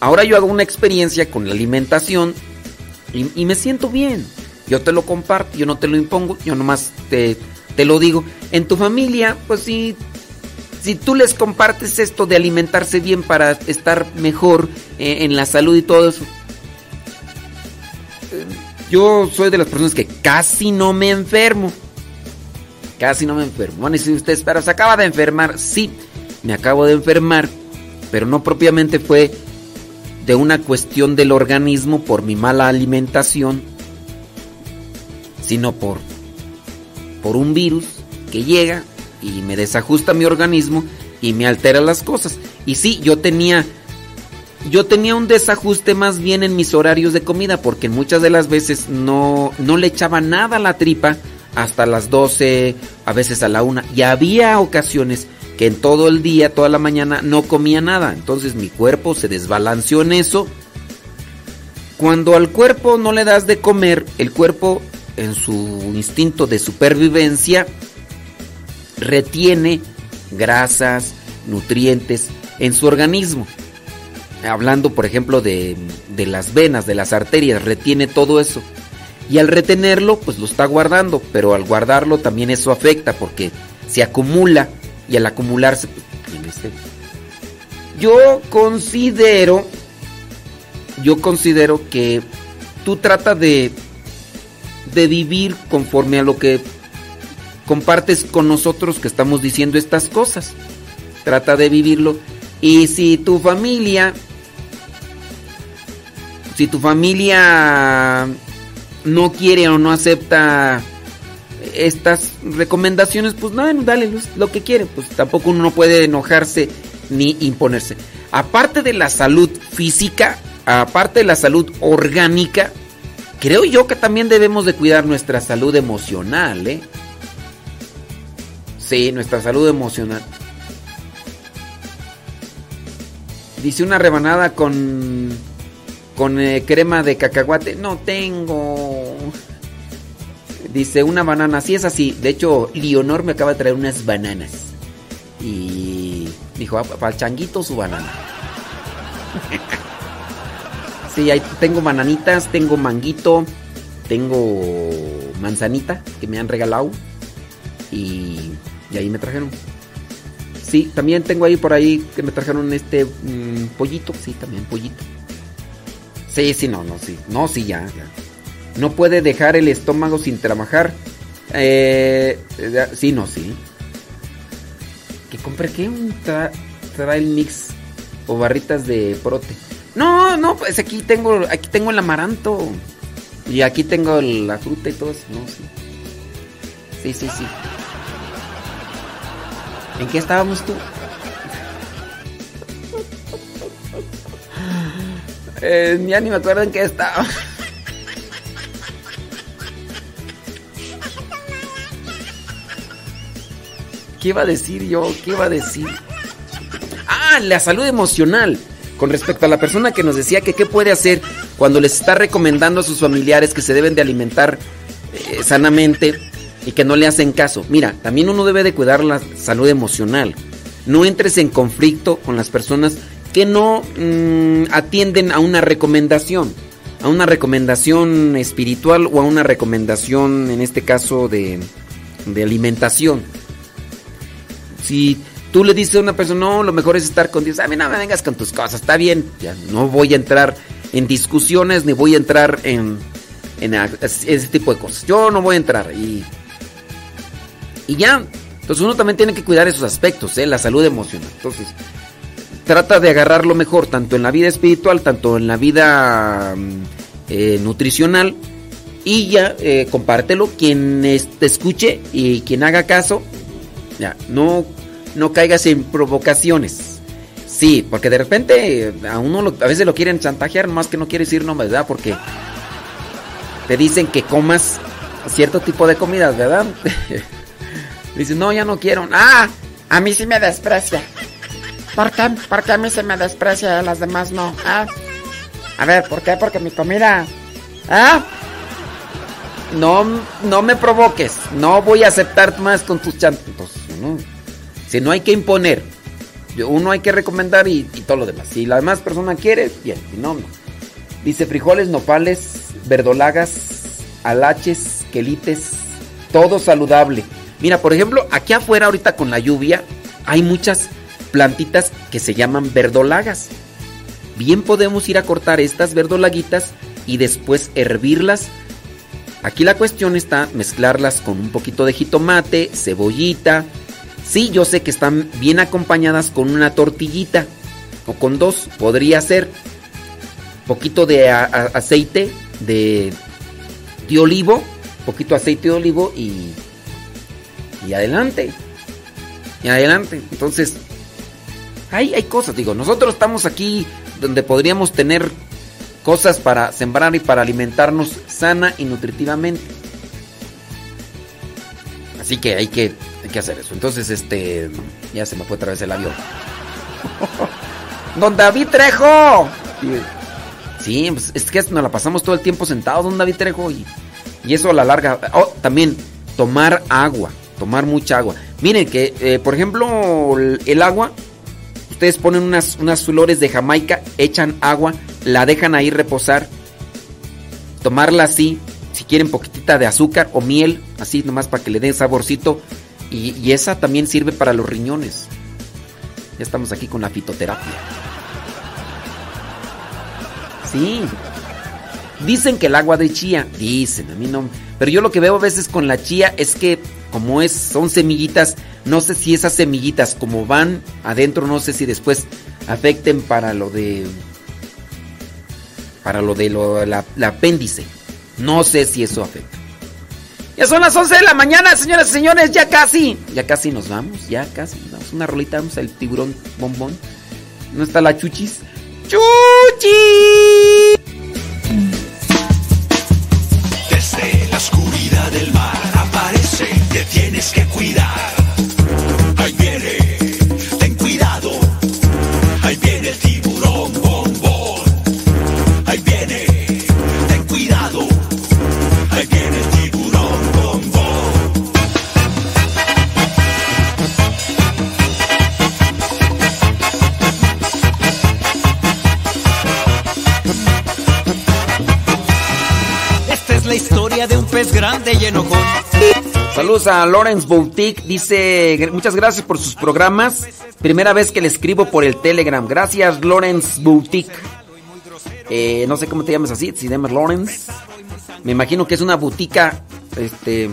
ahora yo hago una experiencia con la alimentación y, me siento bien. Yo te lo comparto, yo no te lo impongo, yo nomás te, te lo digo. En tu familia, pues sí, si tú les compartes esto de alimentarse bien para estar mejor eh, en la salud y todo eso. Yo soy de las personas que casi no me enfermo. Casi no me enfermo. Bueno, y si ustedes, pero se acaba de enfermar. Sí, me acabo de enfermar. Pero no propiamente fue de una cuestión del organismo por mi mala alimentación. Sino por, por un virus que llega y me desajusta mi organismo y me altera las cosas. Y sí, yo tenía yo tenía un desajuste más bien en mis horarios de comida, porque muchas de las veces no, no le echaba nada a la tripa hasta las 12, a veces a la 1. Y había ocasiones que en todo el día, toda la mañana, no comía nada. Entonces mi cuerpo se desbalanceó en eso. Cuando al cuerpo no le das de comer, el cuerpo en su instinto de supervivencia retiene grasas, nutrientes en su organismo. Hablando, por ejemplo, de, de, las venas, de las arterias, retiene todo eso. Y al retenerlo, pues lo está guardando, pero al guardarlo también eso afecta porque se acumula y al acumularse, pues, este. Yo considero, yo considero que tú trata de, de vivir conforme a lo que compartes con nosotros que estamos diciendo estas cosas. Trata de vivirlo. Y si tu familia, si tu familia no quiere o no acepta estas recomendaciones, pues no, dale lo que quiere, pues tampoco uno no puede enojarse ni imponerse. Aparte de la salud física, aparte de la salud orgánica, creo yo que también debemos de cuidar nuestra salud emocional, ¿eh? Sí, nuestra salud emocional. Dice una rebanada con con eh, crema de cacahuate. No tengo. Dice una banana. Sí es así. De hecho, Leonor me acaba de traer unas bananas. Y dijo, ah, para el changuito su banana. [laughs] sí, ahí tengo bananitas, tengo manguito, tengo manzanita que me han regalado. Y y ahí me trajeron. Sí, también tengo ahí por ahí que me trajeron este mm, pollito. Sí, también pollito. Sí, sí, no, no, sí. No, sí, ya. No puede dejar el estómago sin trabajar. Eh, sí, no, sí. ¿Que compré qué? Un trail mix o barritas de prote. No, no, pues aquí tengo, aquí tengo el amaranto. Y aquí tengo la fruta y todo eso. No, sí. Sí, sí, sí. ¿En qué estábamos tú? Eh, ya ni me acuerdo en qué estaba. ¿Qué iba a decir yo? ¿Qué iba a decir? Ah, la salud emocional. Con respecto a la persona que nos decía que qué puede hacer cuando les está recomendando a sus familiares que se deben de alimentar eh, sanamente y que no le hacen caso. Mira, también uno debe de cuidar la salud emocional. No entres en conflicto con las personas que no mm, atienden a una recomendación, a una recomendación espiritual o a una recomendación, en este caso, de, de alimentación. Si tú le dices a una persona, no, lo mejor es estar con Dios, a mí no me vengas con tus cosas, está bien, ya no voy a entrar en discusiones ni voy a entrar en, en ese tipo de cosas. Yo no voy a entrar y y ya. Entonces uno también tiene que cuidar esos aspectos, ¿eh? la salud emocional. Entonces, trata de agarrarlo mejor, tanto en la vida espiritual, tanto en la vida mm, eh, nutricional. Y ya, eh, compártelo. Quien te escuche y quien haga caso, ya, no, no caigas en provocaciones. Sí, porque de repente a uno a veces lo quieren chantajear, más que no quieres ir, no, ¿verdad? Porque te dicen que comas cierto tipo de comidas, ¿verdad? [laughs] Dice, no, ya no quiero. Ah, a mí sí me desprecia. ¿Por qué? Porque a mí se me desprecia y a las demás no. Ah. A ver, ¿por qué? Porque mi comida. ¿Ah? No, no me provoques. No voy a aceptar más con tus chantos. No. Si no hay que imponer. Uno hay que recomendar y, y, todo lo demás. Si la demás persona quiere, bien. Si no, no. Dice frijoles, nopales, verdolagas, alaches, quelites. Todo saludable. Mira, por ejemplo, aquí afuera ahorita con la lluvia hay muchas plantitas que se llaman verdolagas. Bien podemos ir a cortar estas verdolaguitas y después hervirlas. Aquí la cuestión está mezclarlas con un poquito de jitomate, cebollita. Sí, yo sé que están bien acompañadas con una tortillita o con dos, podría ser. Poquito de aceite de, de olivo, poquito aceite de olivo y y adelante. Y adelante. Entonces, hay, hay cosas, digo, nosotros estamos aquí donde podríamos tener cosas para sembrar y para alimentarnos sana y nutritivamente. Así que hay que, hay que hacer eso. Entonces, este, ya se me fue otra vez el avión. [laughs] Don David Trejo. Sí, pues, es que nos la pasamos todo el tiempo sentados, don David Trejo, y, y eso a la larga. Oh, también tomar agua, tomar mucha agua. Miren que, eh, por ejemplo, el, el agua, ustedes ponen unas, unas flores de Jamaica, echan agua, la dejan ahí reposar, tomarla así, si quieren poquitita de azúcar o miel, así nomás para que le dé saborcito. Y esa también sirve para los riñones. Ya estamos aquí con la fitoterapia. Sí. Dicen que el agua de chía, dicen, a mí no. Pero yo lo que veo a veces con la chía es que como es son semillitas, no sé si esas semillitas como van adentro, no sé si después afecten para lo de para lo de lo, la, apéndice. No sé si eso afecta. Ya son las 11 de la mañana, señoras y señores, ya casi. Ya casi nos vamos, ya casi. Vamos una rolita, vamos al tiburón bombón. ¿No está la chuchis? ¡Chuchi! Tienes que cuidar. Ahí viene, ten cuidado. Ahí viene el tiburón bombón. Ahí viene, ten cuidado. Ahí viene el tiburón bombón. Esta es la historia de un pez grande y enojón. Saludos a Lawrence Boutique. Dice, "Gr- muchas gracias por sus programas. Primera vez que le escribo por el Telegram. Gracias, Lawrence Boutique. Eh, no sé cómo te llamas así, si llamas Lawrence. Me imagino que es una butica. Este.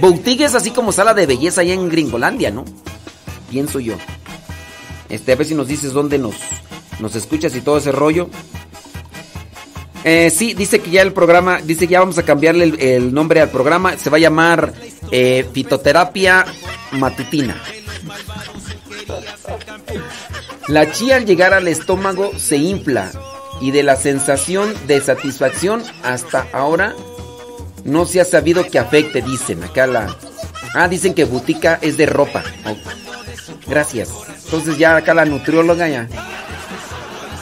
Boutique es así como sala de belleza allá en Gringolandia, ¿no? Pienso yo. Este, a ver si nos dices dónde nos, nos escuchas y todo ese rollo. Eh, sí, dice que ya el programa, dice que ya vamos a cambiarle el, el nombre al programa. Se va a llamar eh, Fitoterapia Matutina. La chía al llegar al estómago se infla y de la sensación de satisfacción hasta ahora no se ha sabido que afecte, dicen acá la... Ah, dicen que butica es de ropa. Gracias. Entonces ya acá la nutrióloga ya...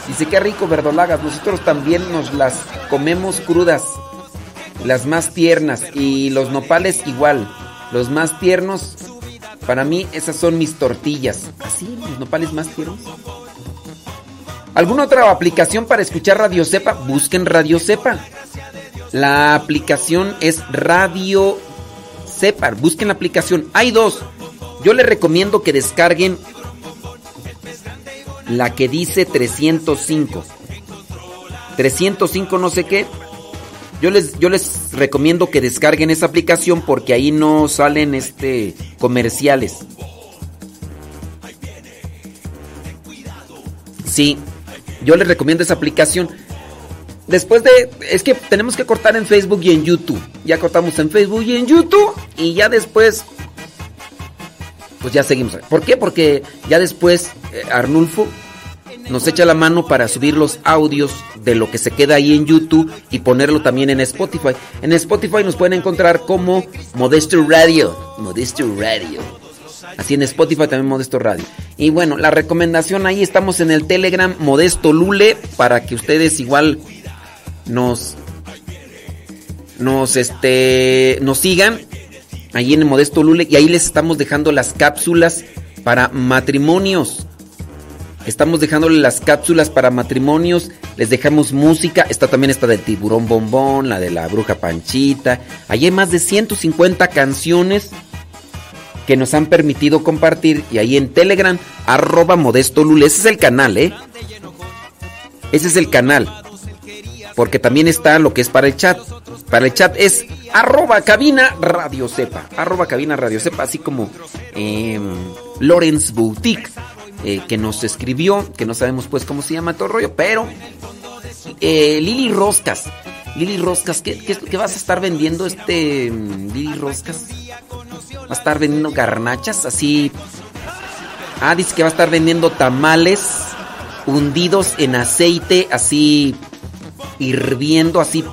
Dice, qué rico verdolagas. Nosotros también nos las comemos crudas. Las más tiernas. Y los nopales igual. Los más tiernos. Para mí esas son mis tortillas. ¿Así? ¿Los nopales más tiernos? ¿Alguna otra aplicación para escuchar Radio Cepa? Busquen Radio Cepa. La aplicación es Radio Cepa. Busquen la aplicación. Hay dos. Yo les recomiendo que descarguen la que dice 305. 305 no sé qué. Yo les, yo les recomiendo que descarguen esa aplicación porque ahí no salen este comerciales. Sí, yo les recomiendo esa aplicación. Después de. Es que tenemos que cortar en Facebook y en YouTube. Ya cortamos en Facebook y en YouTube. Y ya después. Pues ya seguimos. ¿Por qué? Porque ya después eh, Arnulfo nos echa la mano para subir los audios de lo que se queda ahí en YouTube y ponerlo también en Spotify. En Spotify nos pueden encontrar como Modesto Radio. Modesto Radio. Así en Spotify también Modesto Radio. Y bueno, la recomendación ahí estamos en el Telegram Modesto Lule para que ustedes igual nos nos este nos sigan ahí en el Modesto Lule y ahí les estamos dejando las cápsulas para matrimonios. Estamos dejándole las cápsulas para matrimonios, les dejamos música, esta también está del tiburón bombón, la de la bruja panchita. Ahí hay más de 150 canciones que nos han permitido compartir y ahí en Telegram, arroba modesto lule, ese es el canal, ¿eh? Ese es el canal. Porque también está lo que es para el chat. Para el chat es arroba cabina radio sepa. Arroba cabina radio sepa, así como eh, Lawrence Boutique, eh, que nos escribió, que no sabemos pues cómo se llama todo el rollo, pero eh, Lili Roscas. Lili Roscas, ¿qué, qué, qué vas a estar vendiendo este mm, Lili Roscas? Va a estar vendiendo garnachas, así. Ah, dice que va a estar vendiendo tamales hundidos en aceite, así hirviendo, así.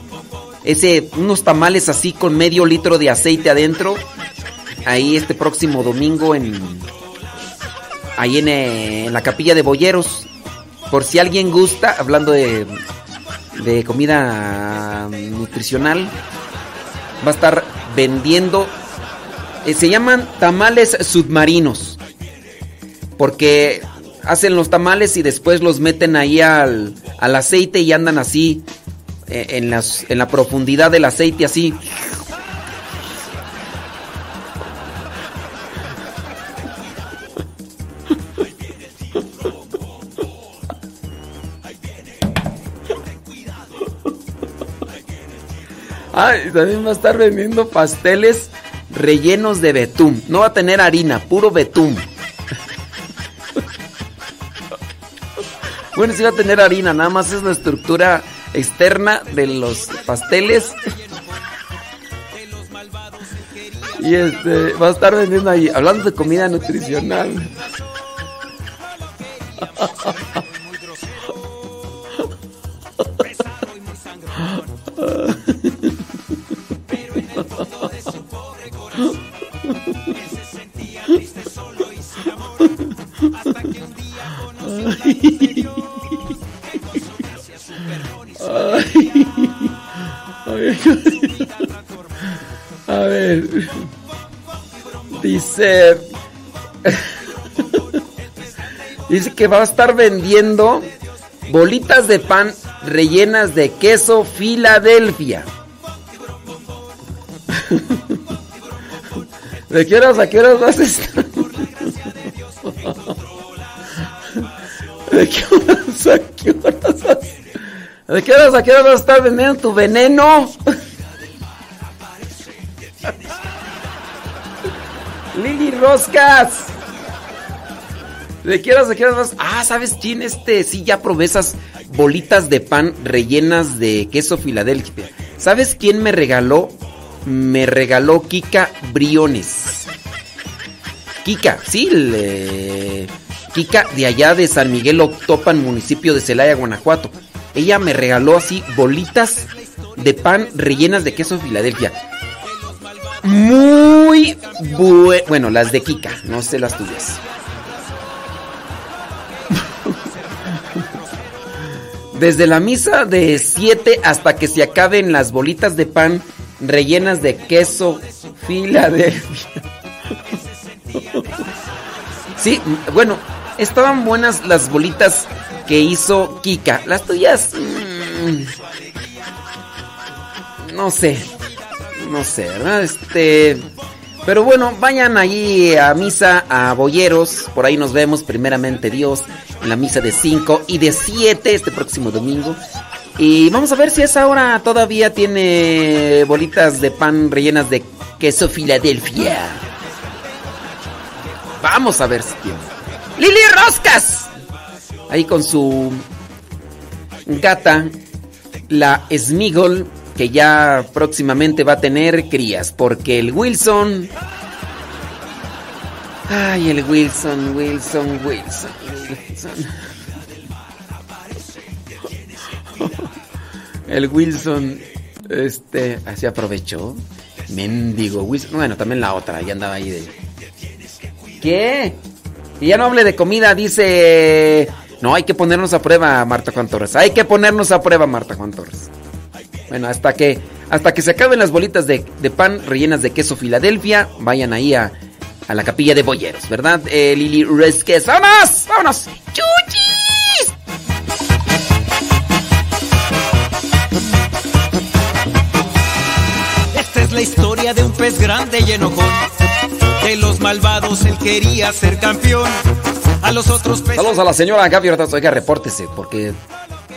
Ese, unos tamales así con medio litro de aceite adentro. Ahí este próximo domingo en. Ahí en, eh, en la capilla de Boyeros. Por si alguien gusta, hablando de, de comida nutricional, va a estar vendiendo. eh, se llaman tamales submarinos. Porque hacen los tamales y después los meten ahí al, al aceite y andan así eh, en, las, en la profundidad del aceite, así. Ay, también va a estar vendiendo pasteles rellenos de betún. No va a tener harina, puro betún. Bueno, sí va a tener harina, nada más es la estructura externa de los pasteles. Y este, va a estar vendiendo ahí, hablando de comida nutricional. [laughs] A ver. Dice. Dice que va a estar vendiendo bolitas de pan rellenas de queso Filadelfia. ¿De qué horas a qué horas vas a estar? [laughs] ¿De qué horas a qué horas vas ¿De qué horas a qué horas vas a estar vendiendo tu veneno? [laughs] Lili Roscas. ¿De qué horas a qué horas vas? Ah, ¿sabes quién? Este, sí, ya probé esas bolitas de pan rellenas de queso Filadelfia. ¿Sabes quién me regaló? Me regaló Kika Briones. Kika, sí, le... Kika de allá de San Miguel Octopan, municipio de Celaya, Guanajuato. Ella me regaló así bolitas de pan rellenas de queso Filadelfia. Muy bue- bueno, las de Kika, no sé las tuyas. [laughs] Desde la misa de 7 hasta que se acaben las bolitas de pan rellenas de queso Filadelfia. [laughs] Sí, bueno, estaban buenas las bolitas que hizo Kika. Las tuyas. mm, no sé. No sé, ¿verdad? Este. Pero bueno, vayan allí a misa a Boyeros. Por ahí nos vemos, primeramente Dios, en la misa de 5 y de 7 este próximo domingo. Y vamos a ver si esa hora todavía tiene bolitas de pan rellenas de queso Filadelfia. Vamos a ver si tiene. ¡Lili Roscas! Ahí con su gata, la Smigol, que ya próximamente va a tener crías, porque el Wilson... Ay, el Wilson, Wilson, Wilson, Wilson. El Wilson, este, así aprovechó. Mendigo Wilson. Bueno, también la otra, ya andaba ahí de... ¿Qué? Y ya no hable de comida, dice... No, hay que ponernos a prueba, Marta Juan Torres. Hay que ponernos a prueba, Marta Juan Torres. Bueno, hasta que, hasta que se acaben las bolitas de, de pan rellenas de queso Filadelfia, vayan ahí a, a la capilla de Boyeros, ¿verdad? Eh, Lili Resques. ¡Vámonos! ¡Vámonos! ¡Chuchis! Esta es la historia de un pez grande y enojón. De los malvados él quería ser campeón. A los otros. Saludos a la señora Gaby. Oiga, repórtese, porque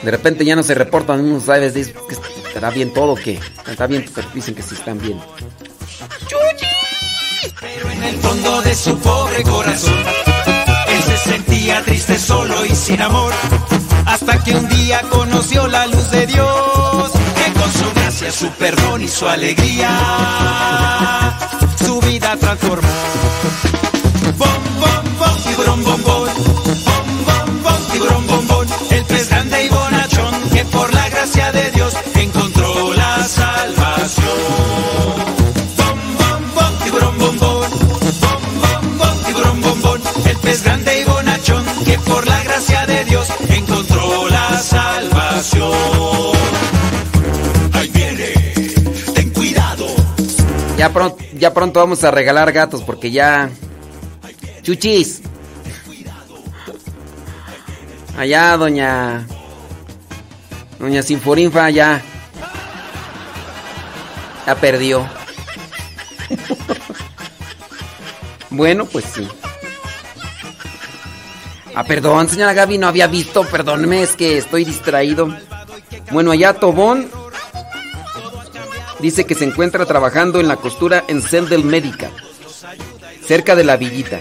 de repente ya no se reportan. Uno sabe que estará bien todo o qué. Está bien, pero dicen que sí están bien. Pero en el fondo de su pobre corazón, él se sentía triste, solo y sin amor. Hasta que un día conoció la luz de Dios, que con su gracia, su perdón y su alegría, su vida transformó. Bom, bom, bom, tiburón, bombón. Bom, bom, bom, tiburón, bombón. El pez grande y bonachón que por la gracia de Dios encontró la salvación. Bom, bom, bom. Bom, bom, bom. El pez grande y bonachón que por la gracia de Dios encontró la salvación. Ahí viene, ten cuidado. Ya pronto ya pronto vamos a regalar gatos porque ya. Chuchis. Allá, doña. Doña Sinforinfa, ya. Ya perdió. bueno, pues sí. Ah, perdón, señora Gaby, no había visto, perdóneme, es que estoy distraído. Bueno, allá Tobón dice que se encuentra trabajando en la costura en Sendel Médica, cerca de la villita.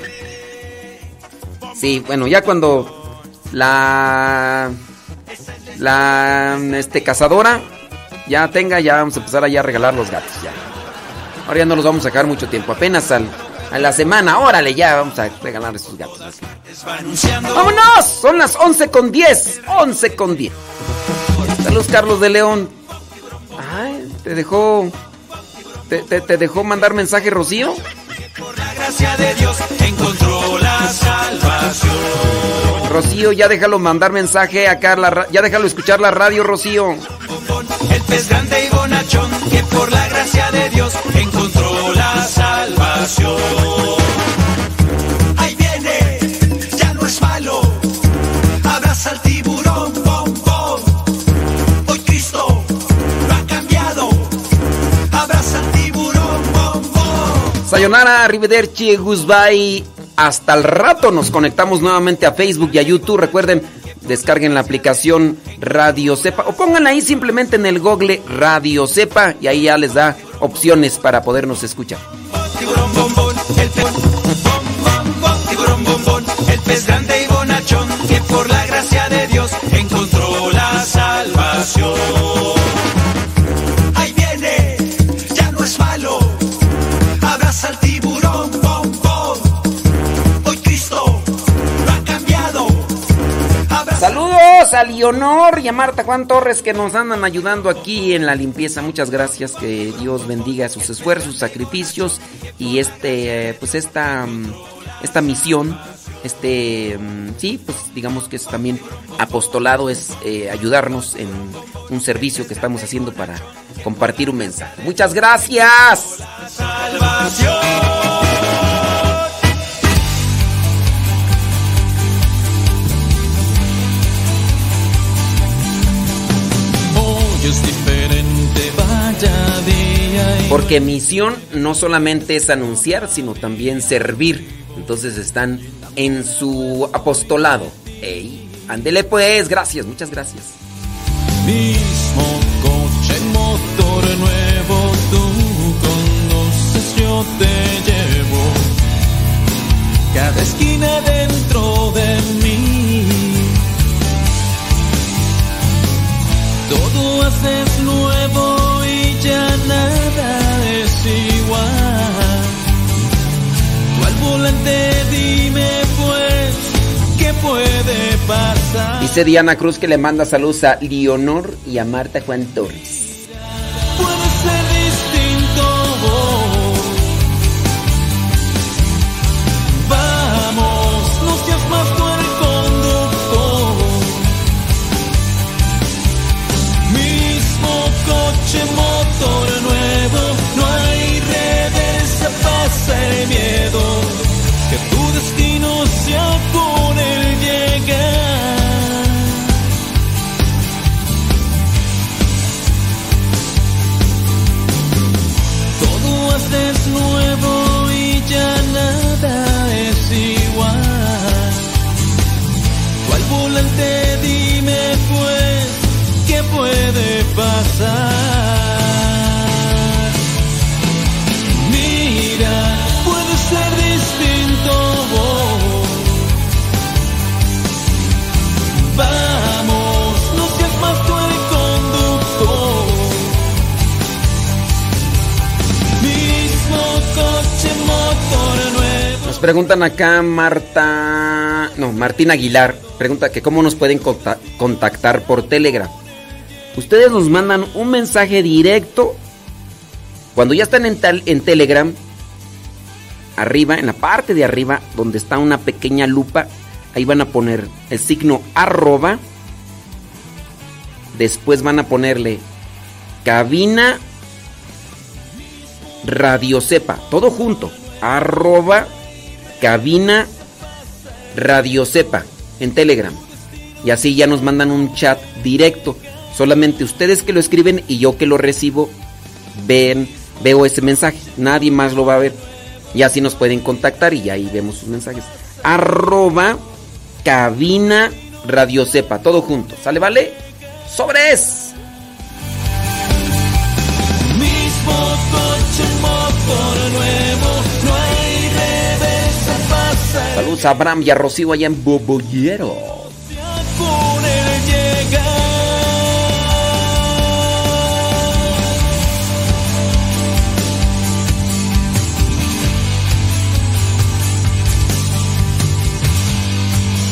Sí, bueno, ya cuando la la este cazadora ya tenga, ya vamos a empezar allá a regalar los gatos ya. Ahora ya no los vamos a sacar mucho tiempo, apenas a la semana, órale, ya vamos a regalar esos gatos. ¡Vámonos! Son las 11 con 10, 11 con 10. Saludos Carlos de León. Te dejó te, te, te dejó mandar mensaje Rocío. Por la gracia de Dios encontró la salvación. Rocío, ya déjalo mandar mensaje a la ra- ya déjalo escuchar la radio, Rocío. El pez grande y bonachón, que por la gracia de Dios encontró la salvación. Ahí viene, ya no es malo. Abraza al tiburón, Sayonara, arrivederci, goodbye. Hasta el rato nos conectamos nuevamente a Facebook y a YouTube. Recuerden, descarguen la aplicación Radio Sepa o pongan ahí simplemente en el Google Radio Sepa y ahí ya les da opciones para podernos escuchar. El pez grande y bonachón, que por la gracia de Dios encontró la salvación. Saludos a Leonor y a Marta Juan Torres que nos andan ayudando aquí en la limpieza. Muchas gracias, que Dios bendiga sus esfuerzos, sus sacrificios y este, pues esta, mm, esta misión, este, mm, sí, pues digamos que es también apostolado, es eh, ayudarnos en un servicio que estamos haciendo para compartir un mensaje. Muchas gracias. Hoy Porque misión no solamente es anunciar, sino también servir. Entonces están en su apostolado. Ey, ándele pues, gracias, muchas gracias. mismo coche, motor nuevo, tú conoces, yo te llevo. Cada esquina dentro de mí. Todo haces nuevo y ya nada igual. Volante dime pues, ¿qué puede pasar? Dice Diana Cruz que le manda saludos a Leonor y a Marta Juan Torres. Que tu destino sea por el llegar. Todo haces nuevo y ya nada es igual. Al volante dime pues, ¿qué puede pasar? Preguntan acá Marta, no, Martín Aguilar, pregunta que cómo nos pueden conta- contactar por Telegram. Ustedes nos mandan un mensaje directo cuando ya están en, en Telegram. arriba, en la parte de arriba, donde está una pequeña lupa, ahí van a poner el signo arroba. Después van a ponerle cabina Radio Cepa, todo junto. Arroba cabina Radio Cepa en Telegram. Y así ya nos mandan un chat directo. Solamente ustedes que lo escriben y yo que lo recibo ven, veo ese mensaje. Nadie más lo va a ver. Y así nos pueden contactar y ahí vemos sus mensajes. Arroba cabina Radio Cepa, todo junto. ¿Sale, vale? ¡Sobres! Saludos a Abraham y a allá en Bobollero.